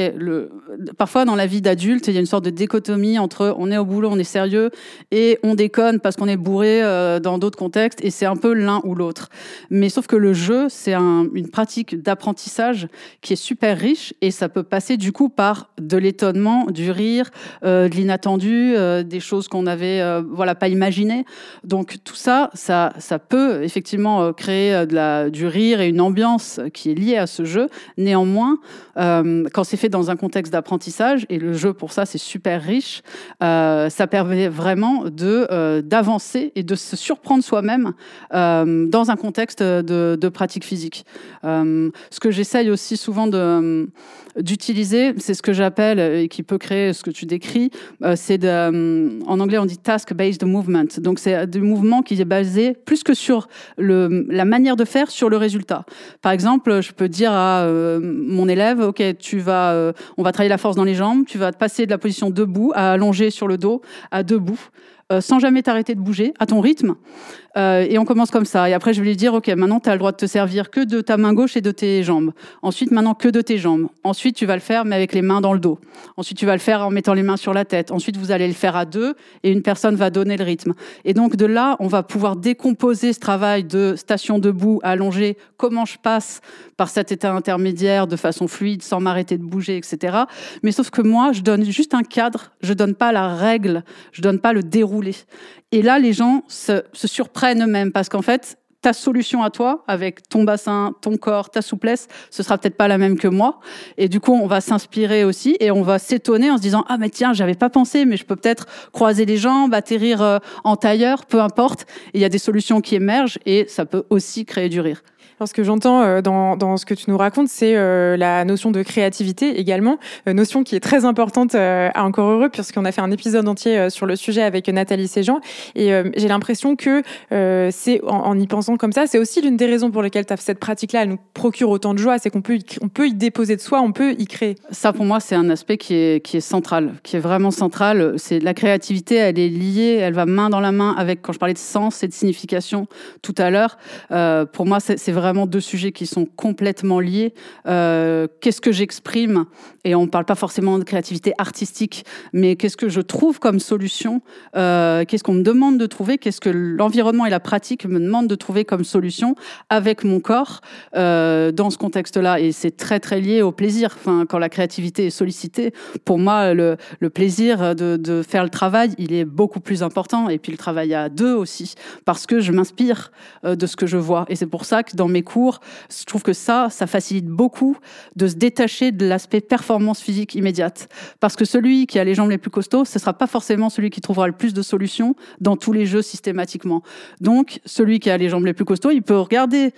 parfois dans la vie d'adulte, il y a une sorte de dichotomie entre on est au boulot, on est sérieux, et on déconne parce qu'on est bourré euh, dans d'autres contextes, et c'est un peu l'un ou l'autre. Mais sauf que le jeu, c'est un, une pratique d'apprentissage qui est super riche, et ça peut passer du coup par de l'étonnement, du rire, de l'inattention attendu, euh, des choses qu'on n'avait euh, voilà pas imaginées. Donc tout ça, ça, ça peut effectivement euh, créer de la, du rire et une ambiance qui est liée à ce jeu. Néanmoins, quand c'est fait dans un contexte d'apprentissage, et le jeu pour ça c'est super riche, ça permet vraiment de d'avancer et de se surprendre soi-même dans un contexte de pratique physique. ce que j'essaye aussi souvent de d'utiliser, c'est ce que j'appelle et qui peut créer ce que tu décris, euh, c'est de, euh, en anglais on dit task-based movement. Donc c'est du mouvement qui est basé plus que sur la manière de faire, sur le résultat. Par exemple, je peux dire à euh, mon élève, ok, tu vas, on va travailler la force dans les jambes, tu vas passer de la position debout à allonger sur le dos à debout. Sans jamais t'arrêter de bouger, à ton rythme. Euh, et on commence comme ça. Et après, je vais lui dire, OK, maintenant, tu as le droit de te servir que de ta main gauche et de tes jambes. Ensuite, maintenant, que de tes jambes. Ensuite, tu vas le faire, mais avec les mains dans le dos. Ensuite, tu vas le faire en mettant les mains sur la tête. Ensuite, vous allez le faire à deux et une personne va donner le rythme. Et donc, de là, on va pouvoir décomposer ce travail de station debout, allongé, comment je passe par cet état intermédiaire de façon fluide, sans m'arrêter de bouger, etc. Mais sauf que moi, je donne juste un cadre, je donne pas la règle, je donne pas le déroulé et là, les gens se, surprennent eux-mêmes parce qu'en fait, ta solution à toi, avec ton bassin, ton corps, ta souplesse, ce sera peut-être pas la même que moi. Et du coup, on va s'inspirer aussi et on va s'étonner en se disant ah mais tiens, j'avais pas pensé, mais je peux peut-être croiser les jambes, atterrir euh, en tailleur, peu importe. Il y a des solutions qui émergent et ça peut aussi créer du rire ce que j'entends euh, dans, ce que tu nous racontes, c'est euh, la notion de créativité également, euh, notion qui est très importante à Encore Heureux, puisqu'on a fait un épisode entier sur le sujet avec Nathalie Séjean. Et j'ai l'impression que c'est en, y pensant comme ça, c'est aussi l'une des raisons pour lesquelles cette pratique-là, nous procure autant de joie, c'est qu'on peut, on peut y déposer de soi, on peut y créer. Ça, pour moi, c'est un aspect qui est, qui est central, qui est vraiment central. C'est la créativité, elle est liée, elle va main dans la main avec, quand je parlais de sens et de signification tout à l'heure, pour moi, c'est vraiment deux sujets qui sont complètement liés. Euh, qu'est-ce que j'exprime? Et on ne parle pas forcément de créativité artistique, mais qu'est-ce que je trouve comme solution? Euh, Qu'est-ce qu'on me demande de trouver? Qu'est-ce que l'environnement et la pratique me demandent de trouver comme solution avec mon corps? Euh, dans ce contexte-là Et c'est très très lié au plaisir. Enfin, quand la créativité est sollicitée, pour moi, le, plaisir de, de faire le travail, il est beaucoup plus important. Et puis le travail à deux aussi, parce que je m'inspire de ce que je vois. Et c'est pour ça que dans mes cours. Je trouve que ça, ça facilite beaucoup de se détacher de l'aspect performance physique immédiate. Parce que celui qui a les jambes les plus costauds, ce sera pas forcément celui qui trouvera le plus de solutions dans tous les jeux systématiquement. Donc, celui qui a les jambes les plus costauds, il peut regarder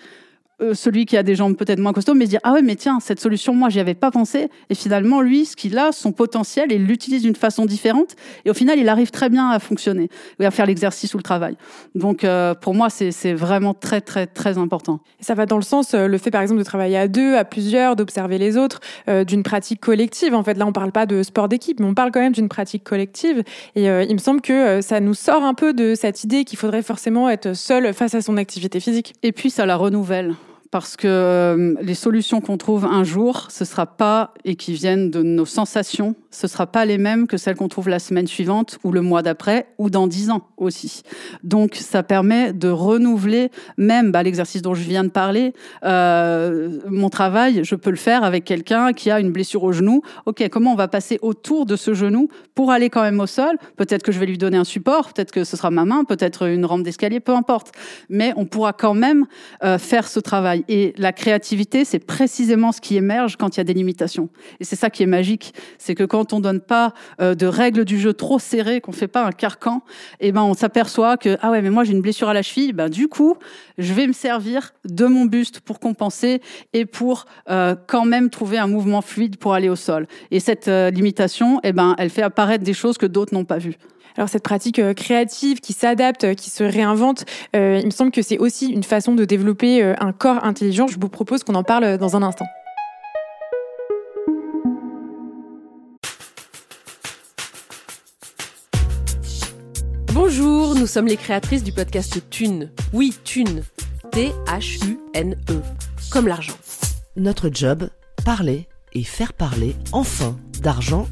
euh, celui qui a des jambes peut-être moins costauds, mais dire ah ouais mais tiens cette solution moi j'y avais pas pensé et finalement lui ce qu'il a son potentiel il l'utilise d'une façon différente et au final il arrive très bien à fonctionner et à faire l'exercice ou le travail. Donc euh, pour moi c'est vraiment très très très important. ça va dans le sens euh, le fait par exemple de travailler à deux, à plusieurs, d'observer les autres, d'une pratique collective. En fait là on parle pas de sport d'équipe mais on parle quand même d'une pratique collective et il me semble que ça nous sort un peu de cette idée qu'il faudrait forcément être seul face à son activité physique. Et puis ça la renouvelle parce que euh, les solutions qu'on trouve un jour, ce sera pas et qui viennent de nos sensations, ce sera pas les mêmes que celles qu'on trouve la semaine suivante ou le mois d'après ou dans dix ans aussi. Donc ça permet de renouveler même bah, l'exercice dont je viens de parler. Euh, mon travail, je peux le faire avec quelqu'un qui a une blessure au genou. Ok, comment on va passer autour de ce genou pour aller quand même au sol? Peut-être que je vais lui donner un support, peut-être que ce sera ma main, peut-être une rampe d'escalier, peu importe. Mais on pourra quand même euh, faire ce travail. Et la créativité, c'est précisément ce qui émerge quand il y a des limitations. Et c'est ça qui est magique, c'est que quand on donne pas euh, de règles du jeu trop serrées, qu'on fait pas un carcan, et eh ben on s'aperçoit que ah ouais mais moi j'ai une blessure à la cheville, ben du coup je vais me servir de mon buste pour compenser et pour euh, quand même trouver un mouvement fluide pour aller au sol. Et cette euh, limitation, eh ben elle fait apparaître des choses que d'autres n'ont pas vues. Alors cette pratique créative qui s'adapte, qui se réinvente, il me semble que c'est aussi une façon de développer un corps intelligent. Je vous propose qu'on en parle dans un instant. Bonjour, nous sommes les créatrices du podcast Thune. Oui, Thune. T-H-U-N-E. Comme l'argent. Notre job, parler et faire parler enfin d'argent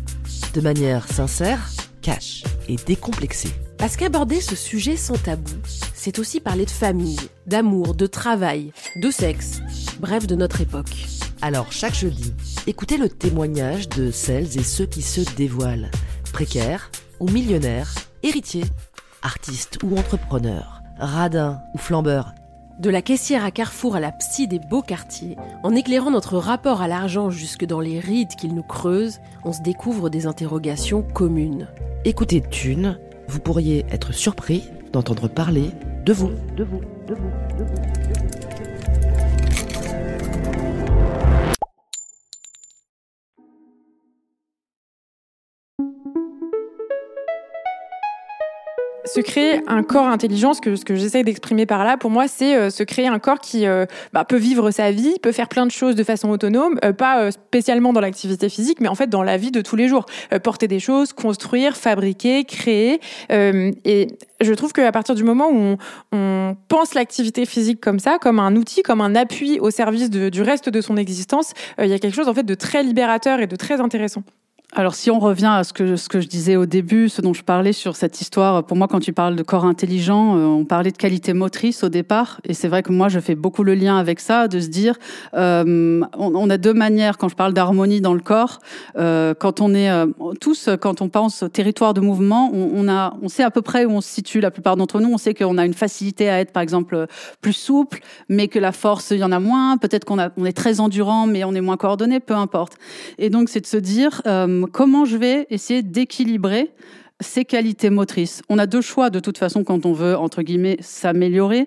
de manière sincère, cash et décomplexée. Parce qu'aborder ce sujet sans tabou, c'est aussi parler de famille, d'amour, de travail, de sexe, bref de notre époque. Alors chaque jeudi, écoutez le témoignage de celles et ceux qui se dévoilent, précaires ou millionnaires, héritiers artiste ou entrepreneur, radin ou flambeur. De la caissière à Carrefour à la psy des beaux quartiers, en éclairant notre rapport à l'argent jusque dans les rides qu'il nous creuse, on se découvre des interrogations communes. Écoutez Thune, vous pourriez être surpris d'entendre parler de vous, de vous, de vous, de vous. Se créer un corps intelligent, ce que, ce que d'exprimer par là, pour moi, c'est euh, se créer un corps qui euh, bah, peut vivre sa vie, peut faire plein de choses de façon autonome, euh, pas spécialement dans l'activité physique, mais en fait dans la vie de tous les jours. porter des choses, construire, fabriquer, créer. et je trouve qu'à partir du moment où on, pense l'activité physique comme ça, comme un outil, comme un appui au service du reste de son existence, il y a quelque chose en fait de très libérateur et de très intéressant. Alors si on revient à ce que, ce que je disais au début, ce dont je parlais sur cette histoire, pour moi quand tu parles de corps intelligent, euh, on parlait de qualité motrice au départ, et c'est vrai que moi je fais beaucoup le lien avec ça, de se dire, euh, on, a deux manières quand je parle d'harmonie dans le corps, euh, quand on est tous, quand on pense au territoire de mouvement, on, a, on sait à peu près où on se situe, la plupart d'entre nous, on sait qu'on a une facilité à être par exemple plus souple, mais que la force, il y en a moins, peut-être qu'on on est très endurant, mais on est moins coordonné, peu importe. Et donc c'est de se dire comment je vais essayer d'équilibrer ces qualités motrices. On a deux choix de toute façon quand on veut entre guillemets s'améliorer.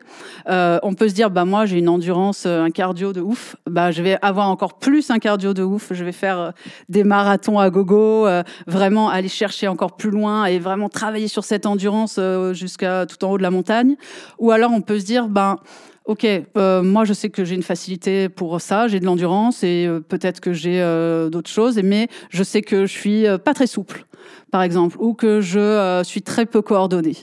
Euh, on peut se dire bah moi j'ai une endurance, euh, un cardio de ouf. Bah je vais avoir encore plus un cardio de ouf. Je vais faire euh, des marathons à gogo, vraiment aller chercher encore plus loin et vraiment travailler sur cette endurance jusqu'à tout en haut de la montagne. Ou alors on peut se dire ben Ok, euh, moi je sais que j'ai une facilité pour ça, j'ai de l'endurance et euh, peut-être que j'ai euh, d'autres choses, mais je sais que je suis pas très souple, par exemple, ou que je suis très peu coordonnée.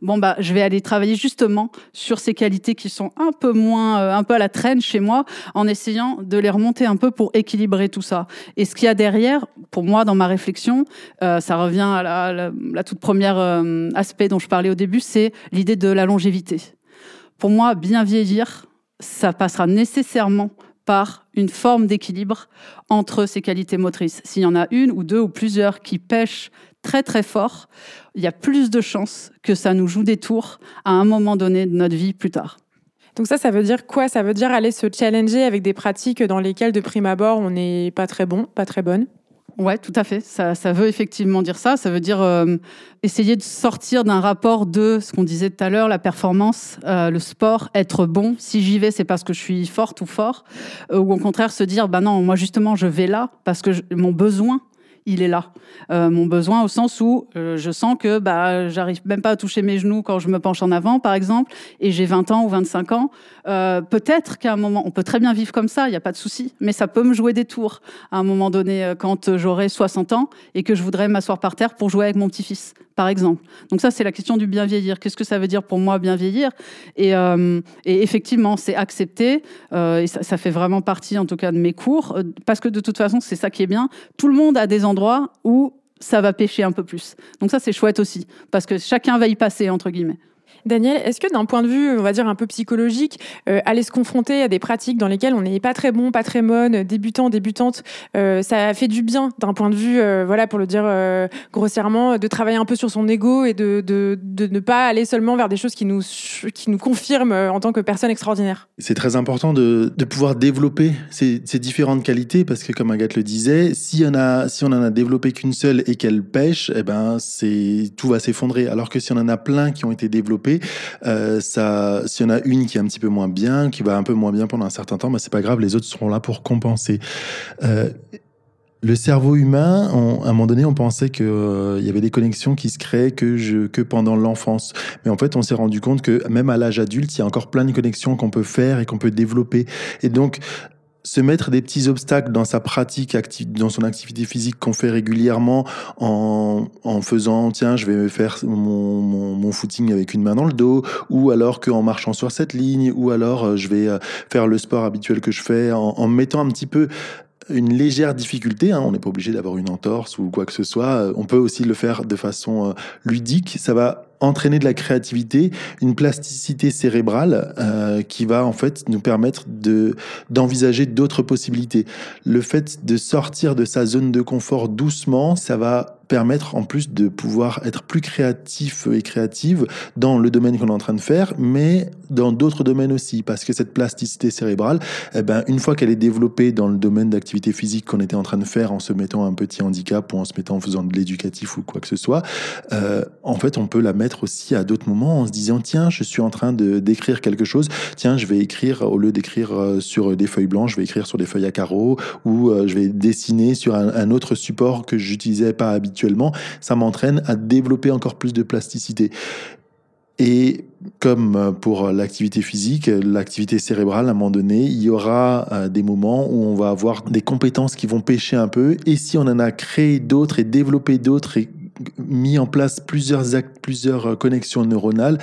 Bon bah, je vais aller travailler justement sur ces qualités qui sont un peu moins, un peu à la traîne chez moi, en essayant de les remonter un peu pour équilibrer tout ça. Et ce qu'il y a derrière, pour moi, dans ma réflexion, ça revient à la, la, la toute première aspect dont je parlais au début, c'est l'idée de la longévité. Pour moi, bien vieillir, ça passera nécessairement par une forme d'équilibre entre ces qualités motrices. S'il y en a une ou deux ou plusieurs qui pêchent très très fort, il y a plus de chances que ça nous joue des tours à un moment donné de notre vie plus tard. Donc ça, ça veut dire quoi? Ça veut dire aller se challenger avec des pratiques dans lesquelles de prime abord on n'est pas très bon, pas très bonne? Ouais, tout à fait. Ça, ça, veut effectivement dire ça. Ça veut dire euh, essayer de sortir d'un rapport de ce qu'on disait tout à l'heure, la performance, euh, le sport, être bon. Si j'y vais, c'est parce que je suis forte ou fort. Euh, ou au contraire, se dire, bah non, moi justement, je vais là parce que mon besoin, il est là. Euh, mon besoin au sens où euh, je sens que bah j'arrive même pas à toucher mes genoux quand je me penche en avant, par exemple, et j'ai 20 ans ou 25 ans. Euh, peut-être qu'à un moment, on peut très bien vivre comme ça, il n'y a pas de souci, mais ça peut me jouer des tours à un moment donné quand j'aurai 60 ans et que je voudrais m'asseoir par terre pour jouer avec mon petit-fils. Par exemple. Donc ça, c'est la question du bien vieillir. Qu'est-ce que ça veut dire pour moi bien vieillir? Et, euh, et, effectivement, c'est accepté. Euh, et ça, ça, fait vraiment partie, en tout cas, de mes cours, euh, parce que de toute façon, c'est ça qui est bien. Tout le monde a des endroits où ça va pêcher un peu plus. Donc ça, c'est chouette aussi, parce que chacun va y passer, entre guillemets. Daniel, est-ce que d'un point de vue, on va dire un peu psychologique, euh, aller se confronter à des pratiques dans lesquelles on n'est pas très bon, pas très bonne, débutant, débutante, euh, ça fait du bien d'un point de vue, euh, voilà, pour le dire grossièrement, de travailler un peu sur son ego et de, de, de, ne pas aller seulement vers des choses qui nous, qui nous confirment en tant que personne extraordinaire? C'est très important de, de pouvoir développer ces, différentes qualités parce que, comme Agathe le disait, si on, a, si on en a développé qu'une seule et qu'elle pêche, eh ben, tout va s'effondrer. Alors que si on en a plein qui ont été développés, euh, ça, s'il y en a une qui est un petit peu moins bien, qui va un peu moins bien pendant un certain temps, bah, c'est pas grave, les autres seront là pour compenser. Euh, le cerveau humain, on, à un moment donné, on pensait qu'il euh, y avait des connexions qui se créaient que, je, que pendant l'enfance. Mais en fait, on s'est rendu compte que même à l'âge adulte, il y a encore plein de connexions qu'on peut faire et qu'on peut développer. Et donc, se mettre des petits obstacles dans sa pratique, dans son activité physique qu'on fait régulièrement en, en faisant, tiens, je vais faire mon, footing avec une main dans le dos, ou alors qu'en marchant sur cette ligne, ou alors euh, je vais euh, faire le sport habituel que je fais en, mettant un petit peu une légère difficulté. Hein, on n'est pas obligé d'avoir une entorse ou quoi que ce soit. On peut aussi le faire de façon euh, ludique. Ça va entraîner de la créativité, une plasticité cérébrale euh, qui va en fait nous permettre de d'envisager d'autres possibilités. Le fait de sortir de sa zone de confort doucement, ça va permettre en plus de pouvoir être plus créatif et créative dans le domaine qu'on est en train de faire, mais dans d'autres domaines aussi, parce que cette plasticité cérébrale, eh ben, une fois qu'elle est développée dans le domaine d'activité physique qu'on était en train de faire en se mettant un petit handicap ou en se mettant en faisant de l'éducatif ou quoi que ce soit, euh, en fait, on peut la mettre aussi à d'autres moments en se disant, tiens, je suis en train de d'écrire quelque chose, tiens, je vais écrire, au lieu d'écrire euh, sur des feuilles blanches, je vais écrire sur des feuilles à carreaux, ou euh, je vais dessiner sur un, un autre support que j'utilisais pas habituellement ça m'entraîne à développer encore plus de plasticité. Et comme pour l'activité physique, l'activité cérébrale, à un moment donné, il y aura euh, des moments où on va avoir des compétences qui vont pêcher un peu. Et si on en a créé d'autres et développé d'autres et mis en place plusieurs plusieurs connexions neuronales,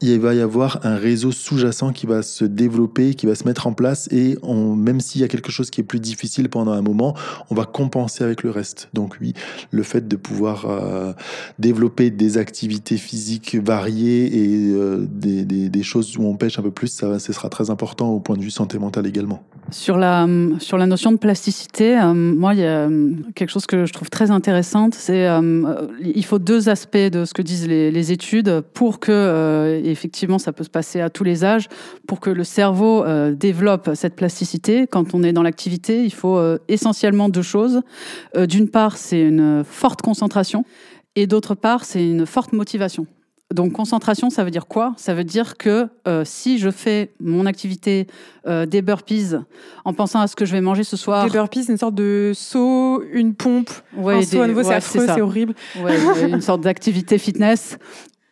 il va y avoir un réseau sous-jacent qui va se développer, qui va se mettre en place et même s'il y a quelque chose qui est plus difficile pendant un moment, on va compenser avec le reste. Donc oui, le fait de pouvoir euh, développer des activités physiques variées et euh, des, choses où on pêche un peu plus, ça, ce sera très important au point de vue santé mentale également. Sur la, sur la notion de plasticité, euh, moi, il y a quelque chose que je trouve très intéressante, c'est il faut deux aspects de ce que disent les, les études pour que effectivement, ça peut se passer à tous les âges. Pour que le cerveau euh, développe cette plasticité, quand on est dans l'activité, il faut euh, essentiellement deux choses. Euh, D'une part, c'est une forte concentration, et d'autre part, c'est une forte motivation. Donc concentration, ça veut dire quoi? Ça veut dire que euh, si je fais mon activité euh, des burpees en pensant à ce que je vais manger ce soir. Des burpees, c'est une sorte de saut, une pompe, ouais, un des, saut à nouveau, ouais, c'est affreux, c'est horrible. Ouais, une sorte d'activité fitness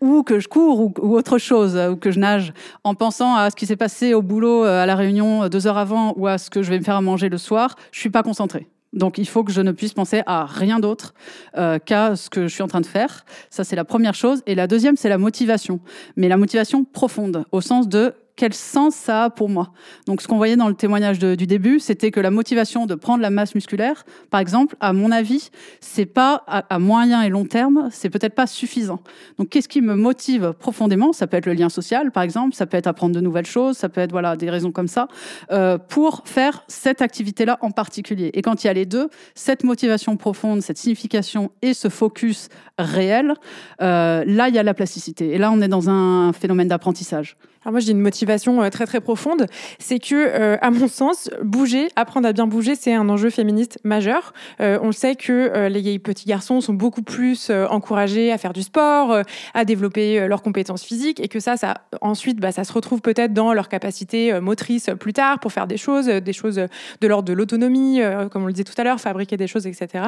ou que je cours ou, autre chose, ou que je nage, en pensant à ce qui s'est passé au boulot euh, à la réunion euh, deux heures avant ou à ce que je vais me faire à manger le soir, je suis pas concentrée. Donc il faut que je ne puisse penser à rien d'autre euh, qu'à ce que je suis en train de faire. Ça c'est la première chose. Et la deuxième c'est la motivation, mais la motivation profonde, au sens de quel sens ça a pour moi. Donc, ce qu'on voyait dans le témoignage du début, c'était que la motivation de prendre la masse musculaire, par exemple, à mon avis, c'est pas à, à, moyen et long terme, c'est peut-être pas suffisant. Donc, qu'est-ce qui me motive profondément? Ça peut être le lien social, par exemple, ça peut être apprendre de nouvelles choses, ça peut être voilà des raisons comme ça euh, pour faire cette activité-là en particulier. Et quand il y a les deux, cette motivation profonde, cette signification et ce focus réel, euh, là, il y a la plasticité. Et là, on est dans un phénomène d'apprentissage. Moi, j'ai une motivation euh, très très profonde, c'est que, euh, à mon sens, bouger, apprendre à bien bouger, c'est un enjeu féministe majeur. Euh, on sait que les petits garçons sont beaucoup plus encouragés à faire du sport, à développer leurs compétences physiques, et que ça, ça ensuite, bah, ça se retrouve peut-être dans leur capacité motrice plus tard pour faire des choses, des choses de l'ordre de l'autonomie, comme on le disait tout à l'heure, fabriquer des choses, etc.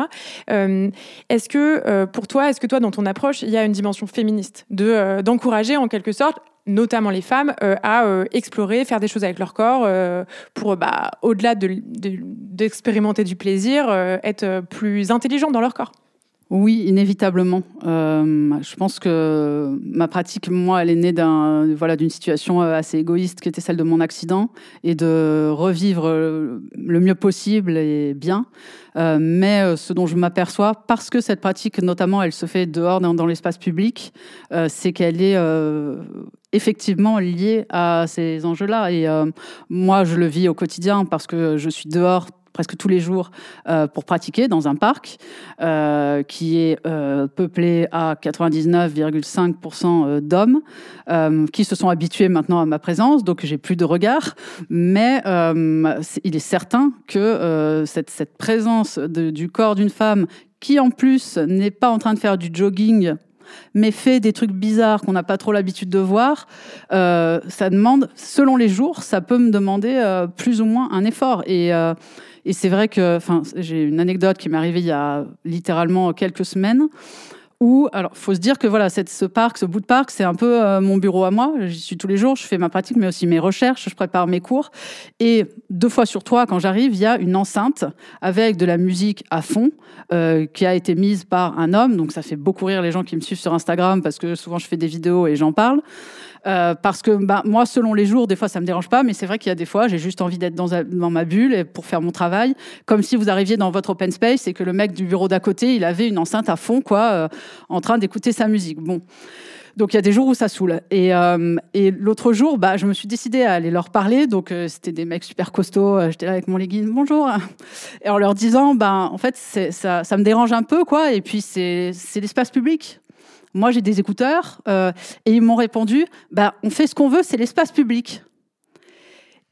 est-ce que pour toi, est-ce que toi, dans ton approche, il y a une dimension féministe de d'encourager en quelque sorte notamment les femmes, euh, à euh, explorer, faire des choses avec leur corps euh, pour, bah, au-delà d'expérimenter de, de, du plaisir, être plus intelligentes dans leur corps. Oui, inévitablement. Euh, je pense que ma pratique, moi, elle est née d'un, voilà, d'une situation euh, assez égoïste qui était celle de mon accident et de revivre euh, le mieux possible et bien. mais ce dont je m'aperçois, parce que cette pratique, notamment, elle se fait dehors dans, dans l'espace public, c'est qu'elle est effectivement liée à ces enjeux-là. Et moi, je le vis au quotidien parce que je suis dehors presque tous les jours euh, pour pratiquer dans un parc euh, qui est euh, peuplé à 99,5% d'hommes qui se sont habitués maintenant à ma présence, donc j'ai plus de regard. Mais il est certain que cette, présence du corps d'une femme qui en plus n'est pas en train de faire du jogging mais fait des trucs bizarres qu'on n'a pas trop l'habitude de voir, ça demande, selon les jours, ça peut me demander plus ou moins un effort. Et et c'est vrai que, enfin, j'ai une anecdote qui m'est arrivée il y a littéralement quelques semaines. Où, alors, faut se dire que voilà, ce parc, ce bout de parc, c'est un peu euh, mon bureau à moi. J'y suis tous les jours, je fais ma pratique, mais aussi mes recherches, je prépare mes cours. Et deux fois sur trois, quand j'arrive, il y a une enceinte avec de la musique à fond euh, qui a été mise par un homme. Donc, ça fait beaucoup rire les gens qui me suivent sur Instagram parce que souvent je fais des vidéos et j'en parle. Euh, parce que bah, moi, selon les jours, des fois, ça me dérange pas, mais c'est vrai qu'il y a des fois, j'ai juste envie d'être dans, ma bulle pour faire mon travail, comme si vous arriviez dans votre open space et que le mec du bureau d'à côté, il avait une enceinte à fond, quoi, euh, en train d'écouter sa musique. Bon. Donc il y a des jours où ça saoule. Et, euh, l'autre jour, bah, je me suis décidée à aller leur parler. Donc c'était des mecs super costauds. J'étais là avec mon legging, bonjour. Et en leur disant, bah, en fait, ça, ça me dérange un peu, quoi. Et puis c'est l'espace public. Moi, j'ai des écouteurs euh, et ils m'ont répondu bah, on fait ce qu'on veut, c'est l'espace public.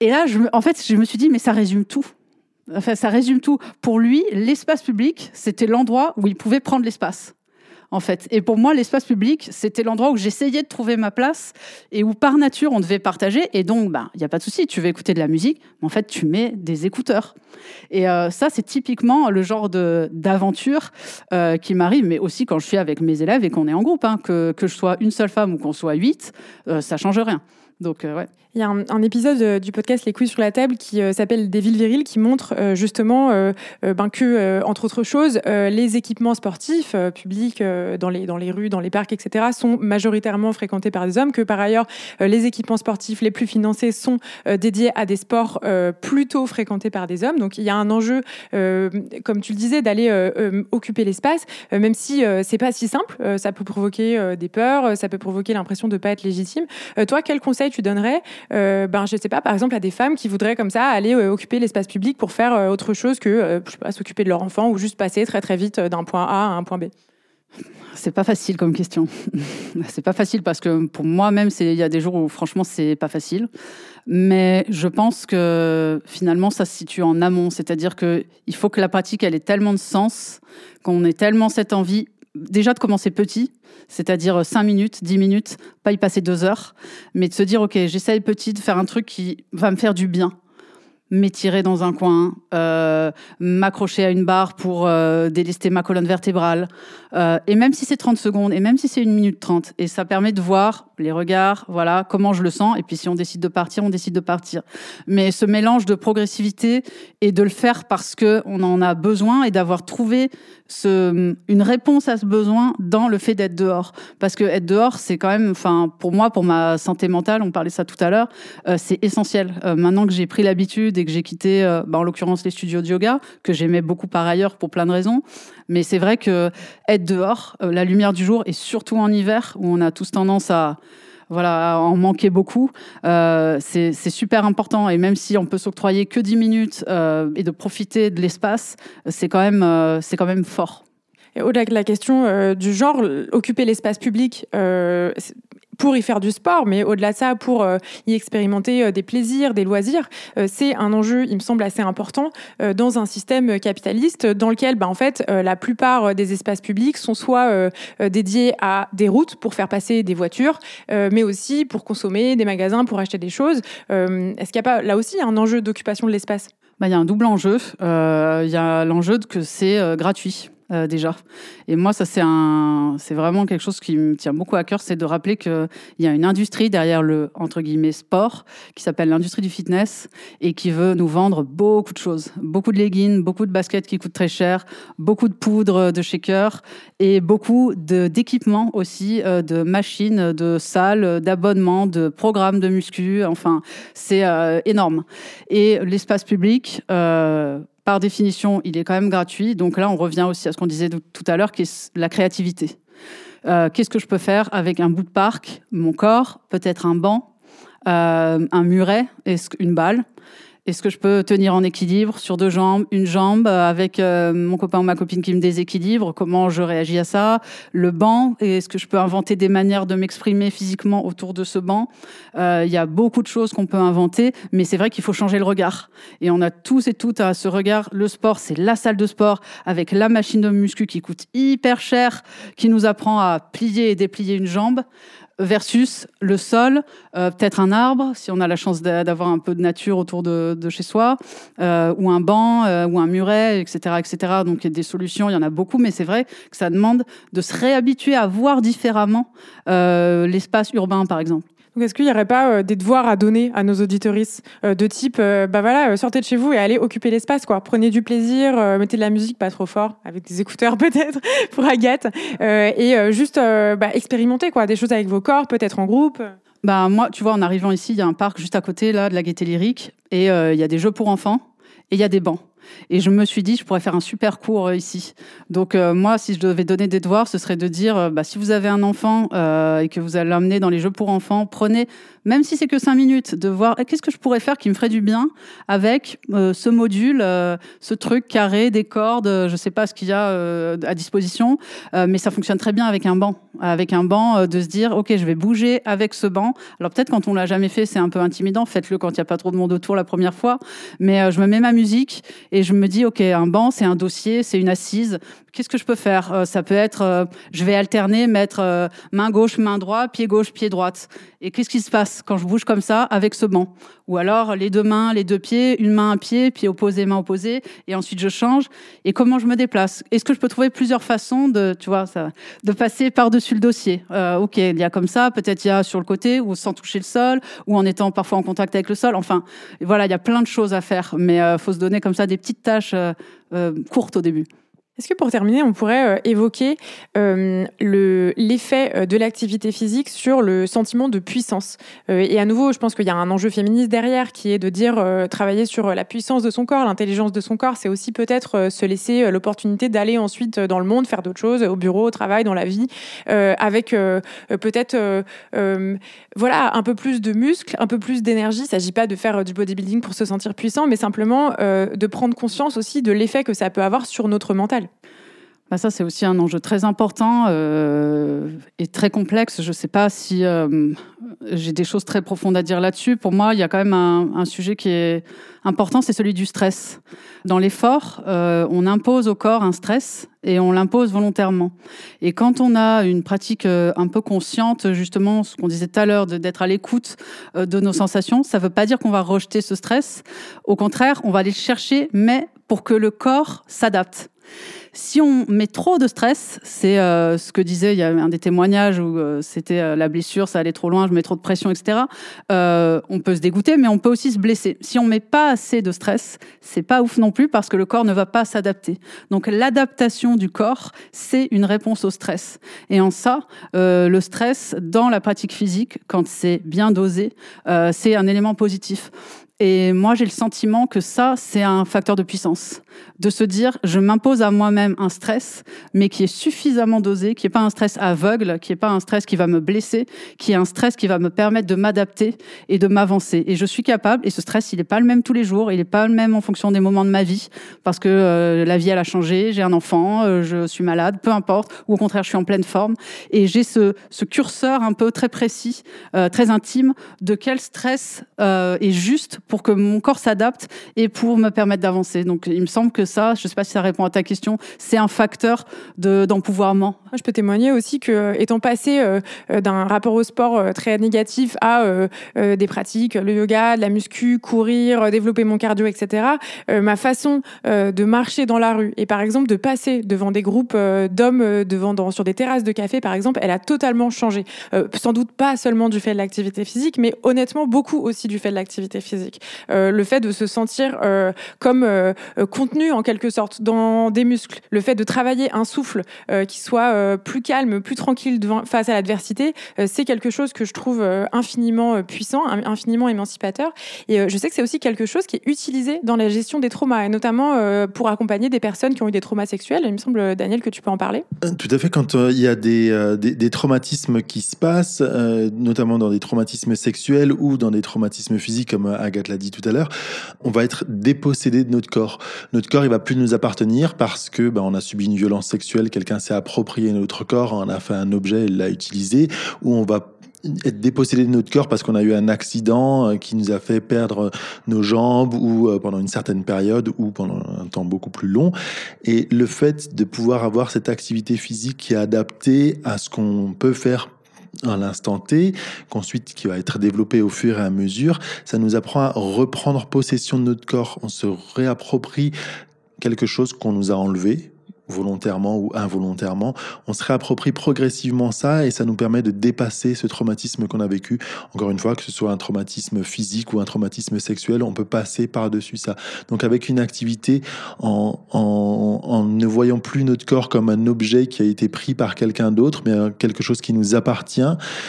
Et là, je en fait, je me suis dit mais ça résume tout. Enfin, ça résume tout. Pour lui, l'espace public, c'était l'endroit où il pouvait prendre l'espace en fait. Et pour moi, l'espace public, c'était l'endroit où j'essayais de trouver ma place et où par nature on devait partager. Et donc, bah, il n'y a pas de souci, tu veux écouter de la musique, mais en fait, tu mets des écouteurs. Et euh, ça, c'est typiquement le genre d'aventure euh, qui m'arrive, mais aussi quand je suis avec mes élèves et qu'on est en groupe. Hein, que, que, je sois une seule femme ou qu'on soit huit, euh, ça change rien. Donc, ouais. Il y a un, épisode euh, du podcast Les couilles sur la table qui euh, s'appelle Des villes viriles qui montre euh, justement ben que, entre autres choses, les équipements sportifs publics dans, les, dans les rues, dans les parcs, etc., sont majoritairement fréquentés par des hommes, que par ailleurs, les équipements sportifs les plus financés sont dédiés à des sports plutôt fréquentés par des hommes. Donc il y a un enjeu, comme tu le disais, d'aller occuper l'espace, même si c'est pas si simple. ça peut provoquer des peurs, ça peut provoquer l'impression de ne pas être légitime. toi, quel conseil tu donnerais euh, ben, je sais pas, par exemple, à des femmes qui voudraient comme ça aller euh, occuper l'espace public pour faire euh, autre chose que, je sais pas, s'occuper de leur enfant ou juste passer très très vite d'un point A à un point B c'est pas facile comme question. c'est pas facile parce que pour moi-même, il y a des jours où franchement, c'est pas facile. Mais je pense que finalement, ça se situe en amont. C'est-à-dire qu'il faut que la pratique, elle ait tellement de sens, qu'on ait tellement cette envie déjà de commencer petit, c'est-à-dire 5 minutes, 10 minutes, pas y passer 2 heures, mais de se dire, OK, j'essaye petit de faire un truc qui va me faire du bien m'étirer dans un coin, euh, m'accrocher à une barre pour euh, délester ma colonne vertébrale. Euh, et même si c'est 30 secondes, et même si c'est une minute 30, et ça permet de voir les regards, voilà, comment je le sens. Et puis si on décide de partir, on décide de partir. Mais ce mélange de progressivité et de le faire parce que on en a besoin et d'avoir trouvé une réponse à ce besoin dans le fait d'être dehors. Parce que être dehors, c'est quand même, enfin, pour moi, pour ma santé mentale, on parlait ça tout à l'heure, euh, c'est essentiel. Euh, maintenant que j'ai pris l'habitude et que j'ai quitté, euh, bah, en l'occurrence, les studios de yoga, que j'aimais beaucoup par ailleurs pour plein de raisons, mais c'est vrai que être dehors, la lumière du jour, et surtout en hiver, où on a tous tendance à voilà, en manquer beaucoup. Euh, c'est super important. Et même si on peut s'octroyer que 10 minutes euh, et de profiter de l'espace, c'est quand, même, euh, quand même fort. Au-delà de la question du genre, occuper l'espace public, pour y faire du sport, mais au-delà de ça, pour euh, y expérimenter euh, des plaisirs, des loisirs, euh, c'est un enjeu, il me semble, assez important dans un système capitaliste dans lequel, bah, en fait, la plupart des espaces publics sont soit dédiés à des routes pour faire passer des voitures, mais aussi pour consommer, des magasins pour acheter des choses. Est-ce qu'il n'y a pas là aussi un enjeu d'occupation de l'espace? Bah, il y a un double enjeu. Il y a l'enjeu que c'est gratuit. Euh, déjà. Et moi, ça, c'est vraiment quelque chose qui me tient beaucoup à cœur, c'est de rappeler qu'il y a une industrie derrière le, entre guillemets, sport, qui s'appelle l'industrie du fitness, et qui veut nous vendre beaucoup de choses. Beaucoup de leggings, beaucoup de baskets qui coûtent très cher, beaucoup de poudre de shaker, et beaucoup de, d'équipements aussi, euh, de machines, de salles, d'abonnements, de programmes de muscu, enfin, c'est euh, énorme. Et l'espace public, euh, par définition, il est quand même gratuit. Donc là, on revient aussi à ce qu'on disait tout à l'heure, qui est la créativité. Euh, Qu'est-ce que je peux faire avec un bout de parc, mon corps, peut-être un banc, euh, un muret, une balle? Est-ce que je peux tenir en équilibre sur deux jambes, une jambe euh, avec euh, mon copain ou ma copine qui me déséquilibre? Comment je réagis à ça? Le banc, est-ce que je peux inventer des manières de m'exprimer physiquement autour de ce banc? Euh, Il y a beaucoup de choses qu'on peut inventer, mais c'est vrai qu'il faut changer le regard. Et on a tous et toutes à ce regard. Le sport, c'est la salle de sport avec la machine de muscu qui coûte hyper cher, qui nous apprend à plier et déplier une jambe versus le sol, euh, peut-être un arbre, si on a la chance d'avoir un peu de nature autour de, chez soi, euh, ou un banc, euh, ou un muret, etc., etc. Donc il y a des solutions, il y en a beaucoup, mais c'est vrai que ça demande de se réhabituer à voir différemment l'espace urbain, par exemple. Est-ce qu'il n'y aurait pas euh, des devoirs à donner à nos auditoristes euh, de type, euh, bah voilà, sortez de chez vous et allez occuper l'espace, quoi. Prenez du plaisir, mettez de la musique pas trop fort, avec des écouteurs peut-être pour Agathe, et juste bah, expérimenter, quoi, des choses avec vos corps, peut-être en groupe. Bah moi, tu vois, en arrivant ici, il y a un parc juste à côté là de la Gaîté Lyrique, et il y a des jeux pour enfants et il y a des bancs. Et je me suis dit, je pourrais faire un super cours euh, ici. Donc euh, moi, si je devais donner des devoirs, ce serait de dire, euh, bah, si vous avez un enfant et que vous allez l'emmener dans les jeux pour enfants, prenez, même si c'est que cinq minutes, de voir qu'est-ce que je pourrais faire qui me ferait du bien avec ce module, ce truc carré, des cordes, je ne sais pas ce qu'il y a à disposition, mais ça fonctionne très bien avec un banc. Avec un banc, de se dire, ok, je vais bouger avec ce banc. Alors peut-être quand on l'a jamais fait, c'est un peu intimidant. Faites-le quand il n'y a pas trop de monde autour la première fois. Mais je me mets ma musique et je me dis, OK, un banc, c'est un dossier, c'est une assise. Qu'est-ce que je peux faire? Euh, Ça peut être, euh, je vais alterner, mettre euh, main gauche, main droite, pied gauche, pied droite. Et qu'est-ce qui se passe? Quand je bouge comme ça avec ce banc Ou alors les deux mains, les deux pieds, une main, un pied, pied opposé, main opposée, et ensuite je change. Et comment je me déplace? Est-ce que je peux trouver plusieurs façons de, tu vois, de passer par-dessus le dossier? Ok, il y a comme ça, peut-être il y a sur le côté, ou sans toucher le sol, ou en étant parfois en contact avec le sol. Enfin, voilà, il y a plein de choses à faire, mais il faut se donner comme ça des petites tâches euh, euh, courtes au début. Est-ce que pour terminer, on pourrait euh, évoquer euh, l'effet euh, de l'activité physique sur le sentiment de puissance? Et à nouveau, je pense qu'il y a un enjeu féministe derrière qui est de dire travailler sur la puissance de son corps, l'intelligence de son corps, c'est aussi peut-être se laisser l'opportunité d'aller ensuite dans le monde, faire d'autres choses, au bureau, au travail, dans la vie, avec peut-être voilà un peu plus de muscles, un peu plus d'énergie. Il ne s'agit pas de faire du bodybuilding pour se sentir puissant, mais simplement de prendre conscience aussi de l'effet que ça peut avoir sur notre mental. Bah ça, c'est aussi un enjeu très important euh, et très complexe. Je ne sais pas si euh, j'ai des choses très profondes à dire là-dessus. Pour moi, il y a quand même un, sujet qui est important, c'est celui du stress. Dans l'effort, euh, on impose au corps un stress et on l'impose volontairement. Et quand on a une pratique un peu consciente, justement, ce qu'on disait tout à l'heure, d'être à l'écoute de nos sensations, ça ne veut pas dire qu'on va rejeter ce stress. Au contraire, on va aller le chercher, mais pour que le corps s'adapte. Si on met trop de stress, c'est euh, ce que disait, il y a un des témoignages où euh, c'était euh, la blessure, ça allait trop loin, je mets trop de pression, etc. on peut se dégoûter, mais on peut aussi se blesser. Si on met pas assez de stress, c'est pas ouf non plus parce que le corps ne va pas s'adapter. Donc l'adaptation du corps, c'est une réponse au stress. Et en ça, le stress dans la pratique physique, quand c'est bien dosé, c'est un élément positif. Et moi, j'ai le sentiment que ça, c'est un facteur de puissance. De se dire, je m'impose à moi-même un stress, mais qui est suffisamment dosé, qui n'est pas un stress aveugle, qui n'est pas un stress qui va me blesser, qui est un stress qui va me permettre de m'adapter et de m'avancer. Et je suis capable, et ce stress, il n'est pas le même tous les jours, il n'est pas le même en fonction des moments de ma vie, parce que euh, la vie, elle a changé, j'ai un enfant, euh, je suis malade, peu importe, ou au contraire, je suis en pleine forme. Et j'ai ce, curseur un peu très précis, euh, très intime, de quel stress est juste pour que mon corps s'adapte et pour me permettre d'avancer. Donc, il me semble que ça, je ne sais pas si ça répond à ta question, c'est un facteur d'empouvoirment. je peux témoigner aussi que, étant passé d'un rapport au sport très négatif à des pratiques, le yoga, de la muscu, courir, développer mon cardio, etc., ma façon de marcher dans la rue et par exemple de passer devant des groupes d'hommes devant sur des terrasses de café, par exemple, elle a totalement changé. sans doute pas seulement du fait de l'activité physique, mais honnêtement beaucoup aussi du fait de l'activité physique. le fait de se sentir comme contenu en quelque sorte dans des muscles, le fait de travailler un souffle qui soit plus calme, plus tranquille devant, face à l'adversité, c'est quelque chose que je trouve infiniment puissant, infiniment émancipateur. Et je sais que c'est aussi quelque chose qui est utilisé dans la gestion des traumas, notamment pour accompagner des personnes qui ont eu des traumas sexuels. Il me semble, Daniel, que tu peux en parler. Tout à fait. Quand il y a des, des, des, traumatismes qui se passent, notamment dans des traumatismes sexuels ou dans des traumatismes physiques, comme Agathe l'a dit tout à l'heure, on va être dépossédé de notre corps. Notre corps, il va plus nous appartenir parce que ben, on a subi une violence sexuelle, quelqu'un s'est approprié notre corps, on a fait un objet, il l'a utilisé, ou on va être dépossédé de notre corps parce qu'on a eu un accident euh, qui nous a fait perdre nos jambes ou euh, pendant une certaine période ou pendant un temps beaucoup plus long. Et le fait de pouvoir avoir cette activité physique qui est adaptée à ce qu'on peut faire à l'instant T, qu'ensuite qui va être développé au fur et à mesure, ça nous apprend à reprendre possession de notre corps. On se réapproprie quelque chose qu'on nous a enlevé, volontairement ou involontairement, on se réapproprie progressivement ça et ça nous permet de dépasser ce traumatisme qu'on a vécu. Encore une fois, que ce soit un traumatisme physique ou un traumatisme sexuel, on peut passer par-dessus ça. Donc avec une activité, en, ne voyant plus notre corps comme un objet qui a été pris par quelqu'un d'autre, mais quelque chose qui nous appartient,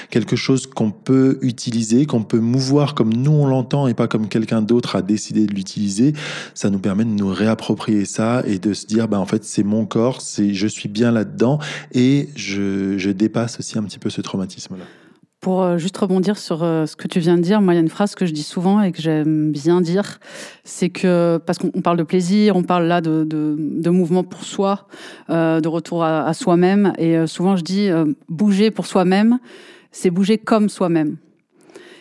quelque chose qu'on peut utiliser, qu'on peut mouvoir comme nous on l'entend et pas comme quelqu'un d'autre a décidé de l'utiliser, ça nous permet de nous réapproprier ça et de se dire, ben en fait c'est mon corps, c'est je suis bien là-dedans et je, je, dépasse aussi un petit peu ce traumatisme-là. Pour euh, juste rebondir sur euh, ce que tu viens de dire, moi il y a une phrase que je dis souvent et que j'aime bien dire, c'est que parce qu'on parle de plaisir, on parle là de, de, mouvement pour soi, euh, de retour à soi-même, et souvent je dis bouger pour soi-même, c'est bouger comme soi-même.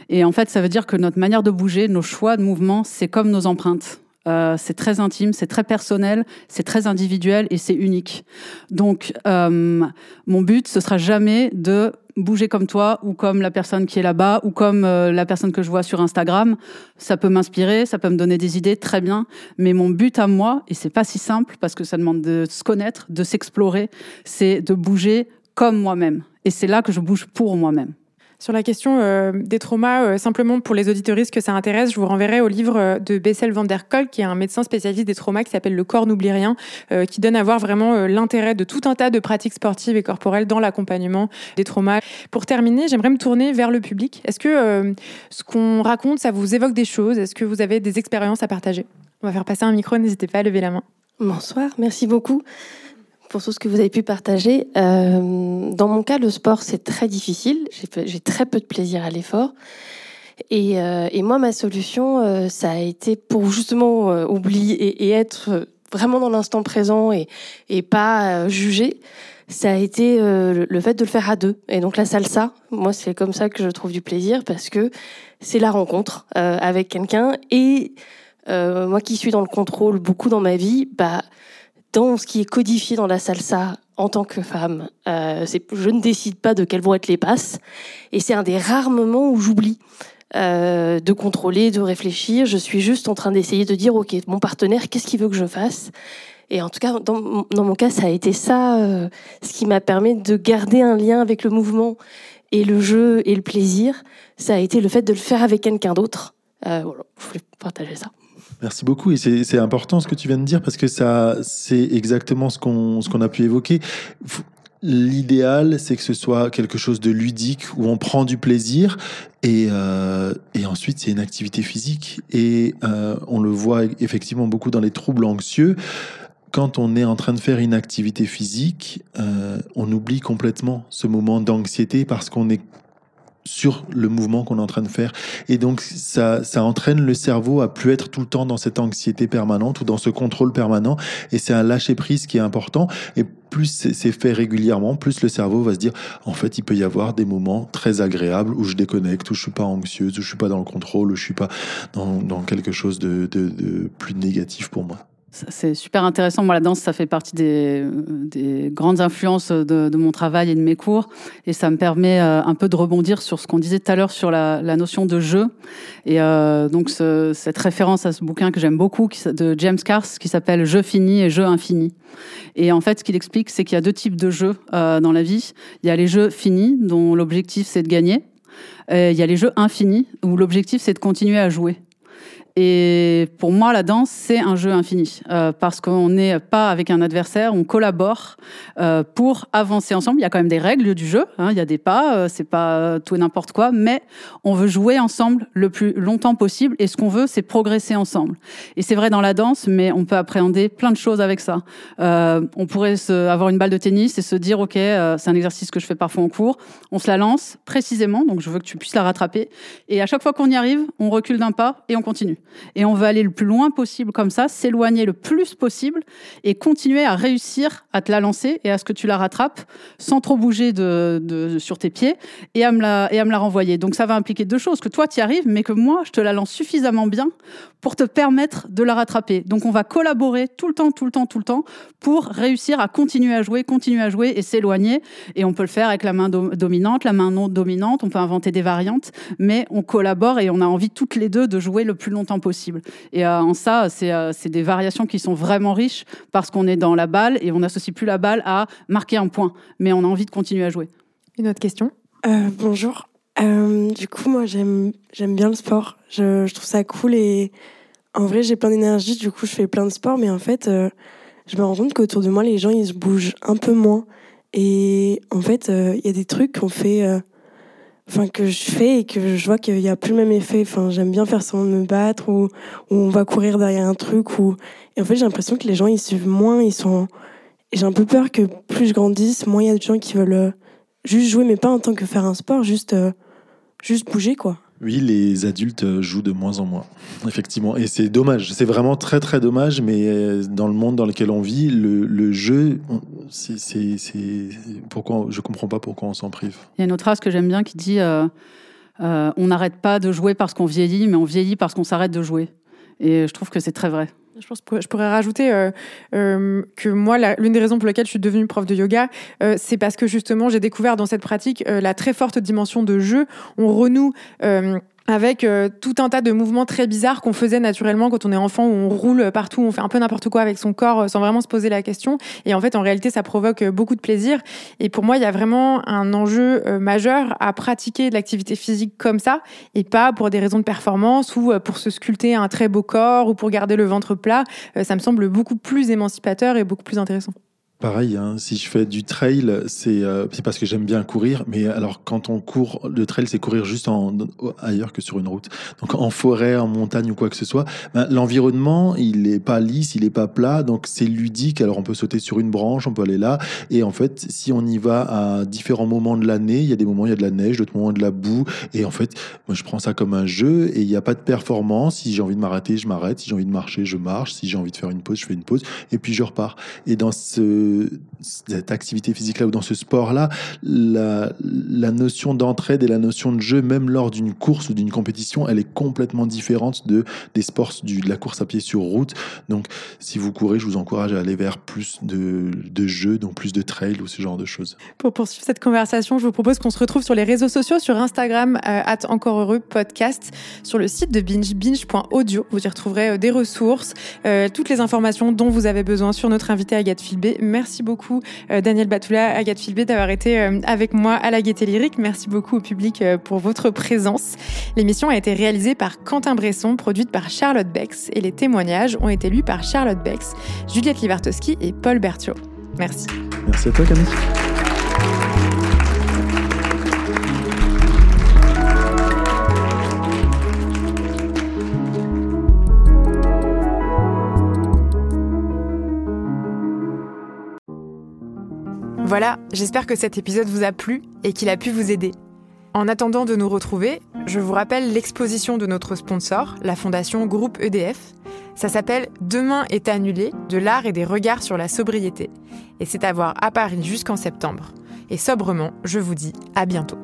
Et en fait, ça veut dire que notre manière de bouger, nos choix de mouvement, c'est comme nos empreintes. Euh, c'est très intime, c'est très personnel, c'est très individuel et c'est unique. Donc, euh, mon but, ce sera jamais de bouger comme toi ou comme la personne qui est là-bas ou comme euh, la personne que je vois sur Instagram. Ça peut m'inspirer, ça peut me donner des idées, très bien. Mais mon but à moi, et c'est pas si simple parce que ça demande de se connaître, de s'explorer, c'est de bouger comme moi-même. Et c'est là que je bouge pour moi-même. Sur la question euh, des traumas, euh, simplement pour les auditoristes que ça intéresse, je vous renverrai au livre euh, de Bessel van der Kolk, qui est un médecin spécialiste des traumas, qui s'appelle Le corps n'oublie rien, qui donne à voir vraiment l'intérêt de tout un tas de pratiques sportives et corporelles dans l'accompagnement des traumas. Pour terminer, j'aimerais me tourner vers le public. Est-ce que ce qu'on raconte, ça vous évoque des choses? Est-ce que vous avez des expériences à partager? On va faire passer un micro, n'hésitez pas à lever la main. Bonsoir, merci beaucoup pour tout ce que vous avez pu partager. Euh, dans mon cas, le sport, c'est très difficile. J'ai très peu de plaisir à l'effort. Et, euh, moi, ma solution, euh, ça a été pour justement oublier et, être vraiment dans l'instant présent et, et pas juger. Ça a été le fait de le faire à deux. Et donc la salsa, moi, c'est comme ça que je trouve du plaisir parce que c'est la rencontre avec quelqu'un. Et moi qui suis dans le contrôle beaucoup dans ma vie, bah dans ce qui est codifié dans la salsa en tant que femme. Euh, je ne décide pas de quelles vont être les passes. Et c'est un des rares moments où j'oublie euh, de contrôler, de réfléchir. Je suis juste en train d'essayer de dire, OK, mon partenaire, qu'est-ce qu'il veut que je fasse? Et en tout cas, dans, mon cas, ça a été ça, euh, ce qui m'a permis de garder un lien avec le mouvement et le jeu et le plaisir. Ça a été le fait de le faire avec quelqu'un d'autre. Voilà, je voulais partager ça. Merci beaucoup et c'est important ce que tu viens de dire parce que ça c'est exactement ce qu'on qu'on a pu évoquer. L'idéal, c'est que ce soit quelque chose de ludique où on prend du plaisir et, euh, et ensuite c'est une activité physique et euh, on le voit effectivement beaucoup dans les troubles anxieux. Quand on est en train de faire une activité physique, euh, on oublie complètement ce moment d'anxiété parce qu'on est sur le mouvement qu'on est en train de faire. Et donc, ça, ça entraîne le cerveau à plus être tout le temps dans cette anxiété permanente ou dans ce contrôle permanent. Et c'est un lâcher-prise qui est important. Et plus c'est fait régulièrement, plus le cerveau va se dire, en fait, il peut y avoir des moments très agréables où je déconnecte, où je suis pas anxieuse, où je suis pas dans le contrôle, où je suis pas dans, dans quelque chose de, de, de plus négatif pour moi. C'est super intéressant. Moi, la danse, ça fait partie des, des grandes influences de, mon travail et de mes cours. Et ça me permet euh, un peu de rebondir sur ce qu'on disait tout à l'heure sur la, notion de jeu. Et euh, donc, ce, cette référence à ce bouquin que j'aime beaucoup de James Cars qui s'appelle Jeu fini et Jeu infini. Et en fait, ce qu'il explique, c'est qu'il y a deux types de jeux euh, dans la vie. Il y a les jeux finis, dont l'objectif, c'est de gagner. Et il y a les jeux infinis, où l'objectif, c'est de continuer à jouer. Et pour moi, la danse, c'est un jeu infini euh, parce qu'on n'est pas avec un adversaire, on collabore euh, pour avancer ensemble. Il y a quand même des règles du jeu, hein, il y a des pas, euh, c'est pas tout et n'importe quoi, mais on veut jouer ensemble le plus longtemps possible. Et ce qu'on veut, c'est progresser ensemble. Et c'est vrai dans la danse, mais on peut appréhender plein de choses avec ça. Euh, on pourrait se, avoir une balle de tennis et se dire, ok, euh, c'est un exercice que je fais parfois en cours. On se la lance précisément, donc je veux que tu puisses la rattraper. Et à chaque fois qu'on y arrive, on recule d'un pas et on continue et on veut aller le plus loin possible comme ça, s'éloigner le plus possible et continuer à réussir à te la lancer et à ce que tu la rattrapes sans trop bouger sur tes pieds et à, me la, et à me la renvoyer. Donc ça va impliquer deux choses, que toi tu y arrives, mais que moi je te la lance suffisamment bien pour te permettre de la rattraper. Donc on va collaborer tout le temps, tout le temps, tout le temps pour réussir à continuer à jouer, continuer à jouer et s'éloigner. Et on peut le faire avec la main do dominante, la main non dominante, on peut inventer des variantes, mais on collabore et on a envie toutes les deux de jouer le plus longtemps possible. Et euh, en ça, c'est euh, des variations qui sont vraiment riches parce qu'on est dans la balle et on n'associe plus la balle à marquer un point, mais on a envie de continuer à jouer. Une autre question? Euh, Bonjour. Euh, du coup, moi, j'aime bien le sport. Je, je, trouve ça cool et en vrai, j'ai plein d'énergie. Du coup, je fais plein de sports, mais en fait, euh, je me rends compte qu'autour de moi, les gens, ils se bougent un peu moins. Et en fait, il euh, y a des trucs qu'on fait, euh, enfin, que je fais et que je vois qu'il n'y a plus le même effet. Enfin, j'aime bien faire semblant de me battre ou, ou, on va courir derrière un truc. Ou... Et en fait, j'ai l'impression que les gens, ils suivent moins. Ils sont... Et j'ai un peu peur que plus je grandisse, moins il y a de gens qui veulent juste jouer, mais pas en tant que faire un sport, juste juste bouger, quoi. Oui, les adultes jouent de moins en moins, effectivement. Et c'est dommage, c'est vraiment très très dommage, mais dans le monde dans lequel on vit, le, jeu, c'est pourquoi je comprends pas pourquoi on s'en prive. Il y a une autre phrase que j'aime bien qui dit euh, euh, on n'arrête pas de jouer parce qu'on vieillit, mais on vieillit parce qu'on s'arrête de jouer. Et je trouve que c'est très vrai. Je pense je pourrais rajouter euh, euh, que moi, l'une des raisons pour lesquelles je suis devenue prof de yoga, euh, c'est parce que justement, j'ai découvert dans cette pratique la très forte dimension de jeu. On renoue avec euh, tout un tas de mouvements très bizarres qu'on faisait naturellement quand on est enfant, où on roule partout, on fait un peu n'importe quoi avec son corps euh, sans vraiment se poser la question. Et en fait, en réalité, ça provoque euh, beaucoup de plaisir. Et pour moi, il y a vraiment un enjeu euh, majeur à pratiquer de l'activité physique comme ça, et pas pour des raisons de performance ou pour se sculpter un très beau corps ou pour garder le ventre plat. Ça me semble beaucoup plus émancipateur et beaucoup plus intéressant. Pareil, hein, si je fais du trail, c'est euh, parce que j'aime bien courir. Mais alors, quand on court, le trail, c'est courir juste ailleurs que sur une route. Donc, en forêt, en montagne ou quoi que ce soit, ben, l'environnement, il est pas lisse, il est pas plat. Donc, c'est ludique. Alors, on peut sauter sur une branche, on peut aller là. Et en fait, si on y va à différents moments de l'année, il y a des moments, il y a de la neige, d'autres moments, de la boue. Et en fait, moi, je prends ça comme un jeu et il n'y a pas de performance. Si j'ai envie de m'arrêter, je m'arrête. Si j'ai envie de marcher, je marche. Si j'ai envie de faire une pause, je fais une pause. Et puis, je repars. Et dans ce cette activité physique-là ou dans ce sport-là, la, notion d'entraide et la notion de jeu, même lors d'une course ou d'une compétition, elle est complètement différente de, des sports du, de la course à pied sur route. Donc, si vous courez, je vous encourage à aller vers plus de, de jeux, donc plus de trail ou ce genre de choses. Pour poursuivre cette conversation, je vous propose qu'on se retrouve sur les réseaux sociaux, sur Instagram, euh, at encore heureux podcast, sur le site de Binge, binge.audio. Vous y retrouverez euh, des ressources, euh, toutes les informations dont vous avez besoin sur notre invité Agathe Filbé. Merci beaucoup euh, Daniel Batoula, Agathe Filbé d'avoir été euh, avec moi à la Gaieté Lyrique. Merci beaucoup au public euh, pour votre présence. L'émission a été réalisée par Quentin Bresson, produite par Charlotte Bex et les témoignages ont été lus par Charlotte Bex, Juliette Livartowski et Paul Berthiaud. Merci. Merci à toi Camille. Voilà, j'espère que cet épisode vous a plu et qu'il a pu vous aider. En attendant de nous retrouver, je vous rappelle l'exposition de notre sponsor, la fondation Groupe EDF. Ça s'appelle Demain est annulé, de l'art et des regards sur la sobriété. Et c'est à voir à Paris jusqu'en septembre. Et sobrement, je vous dis à bientôt.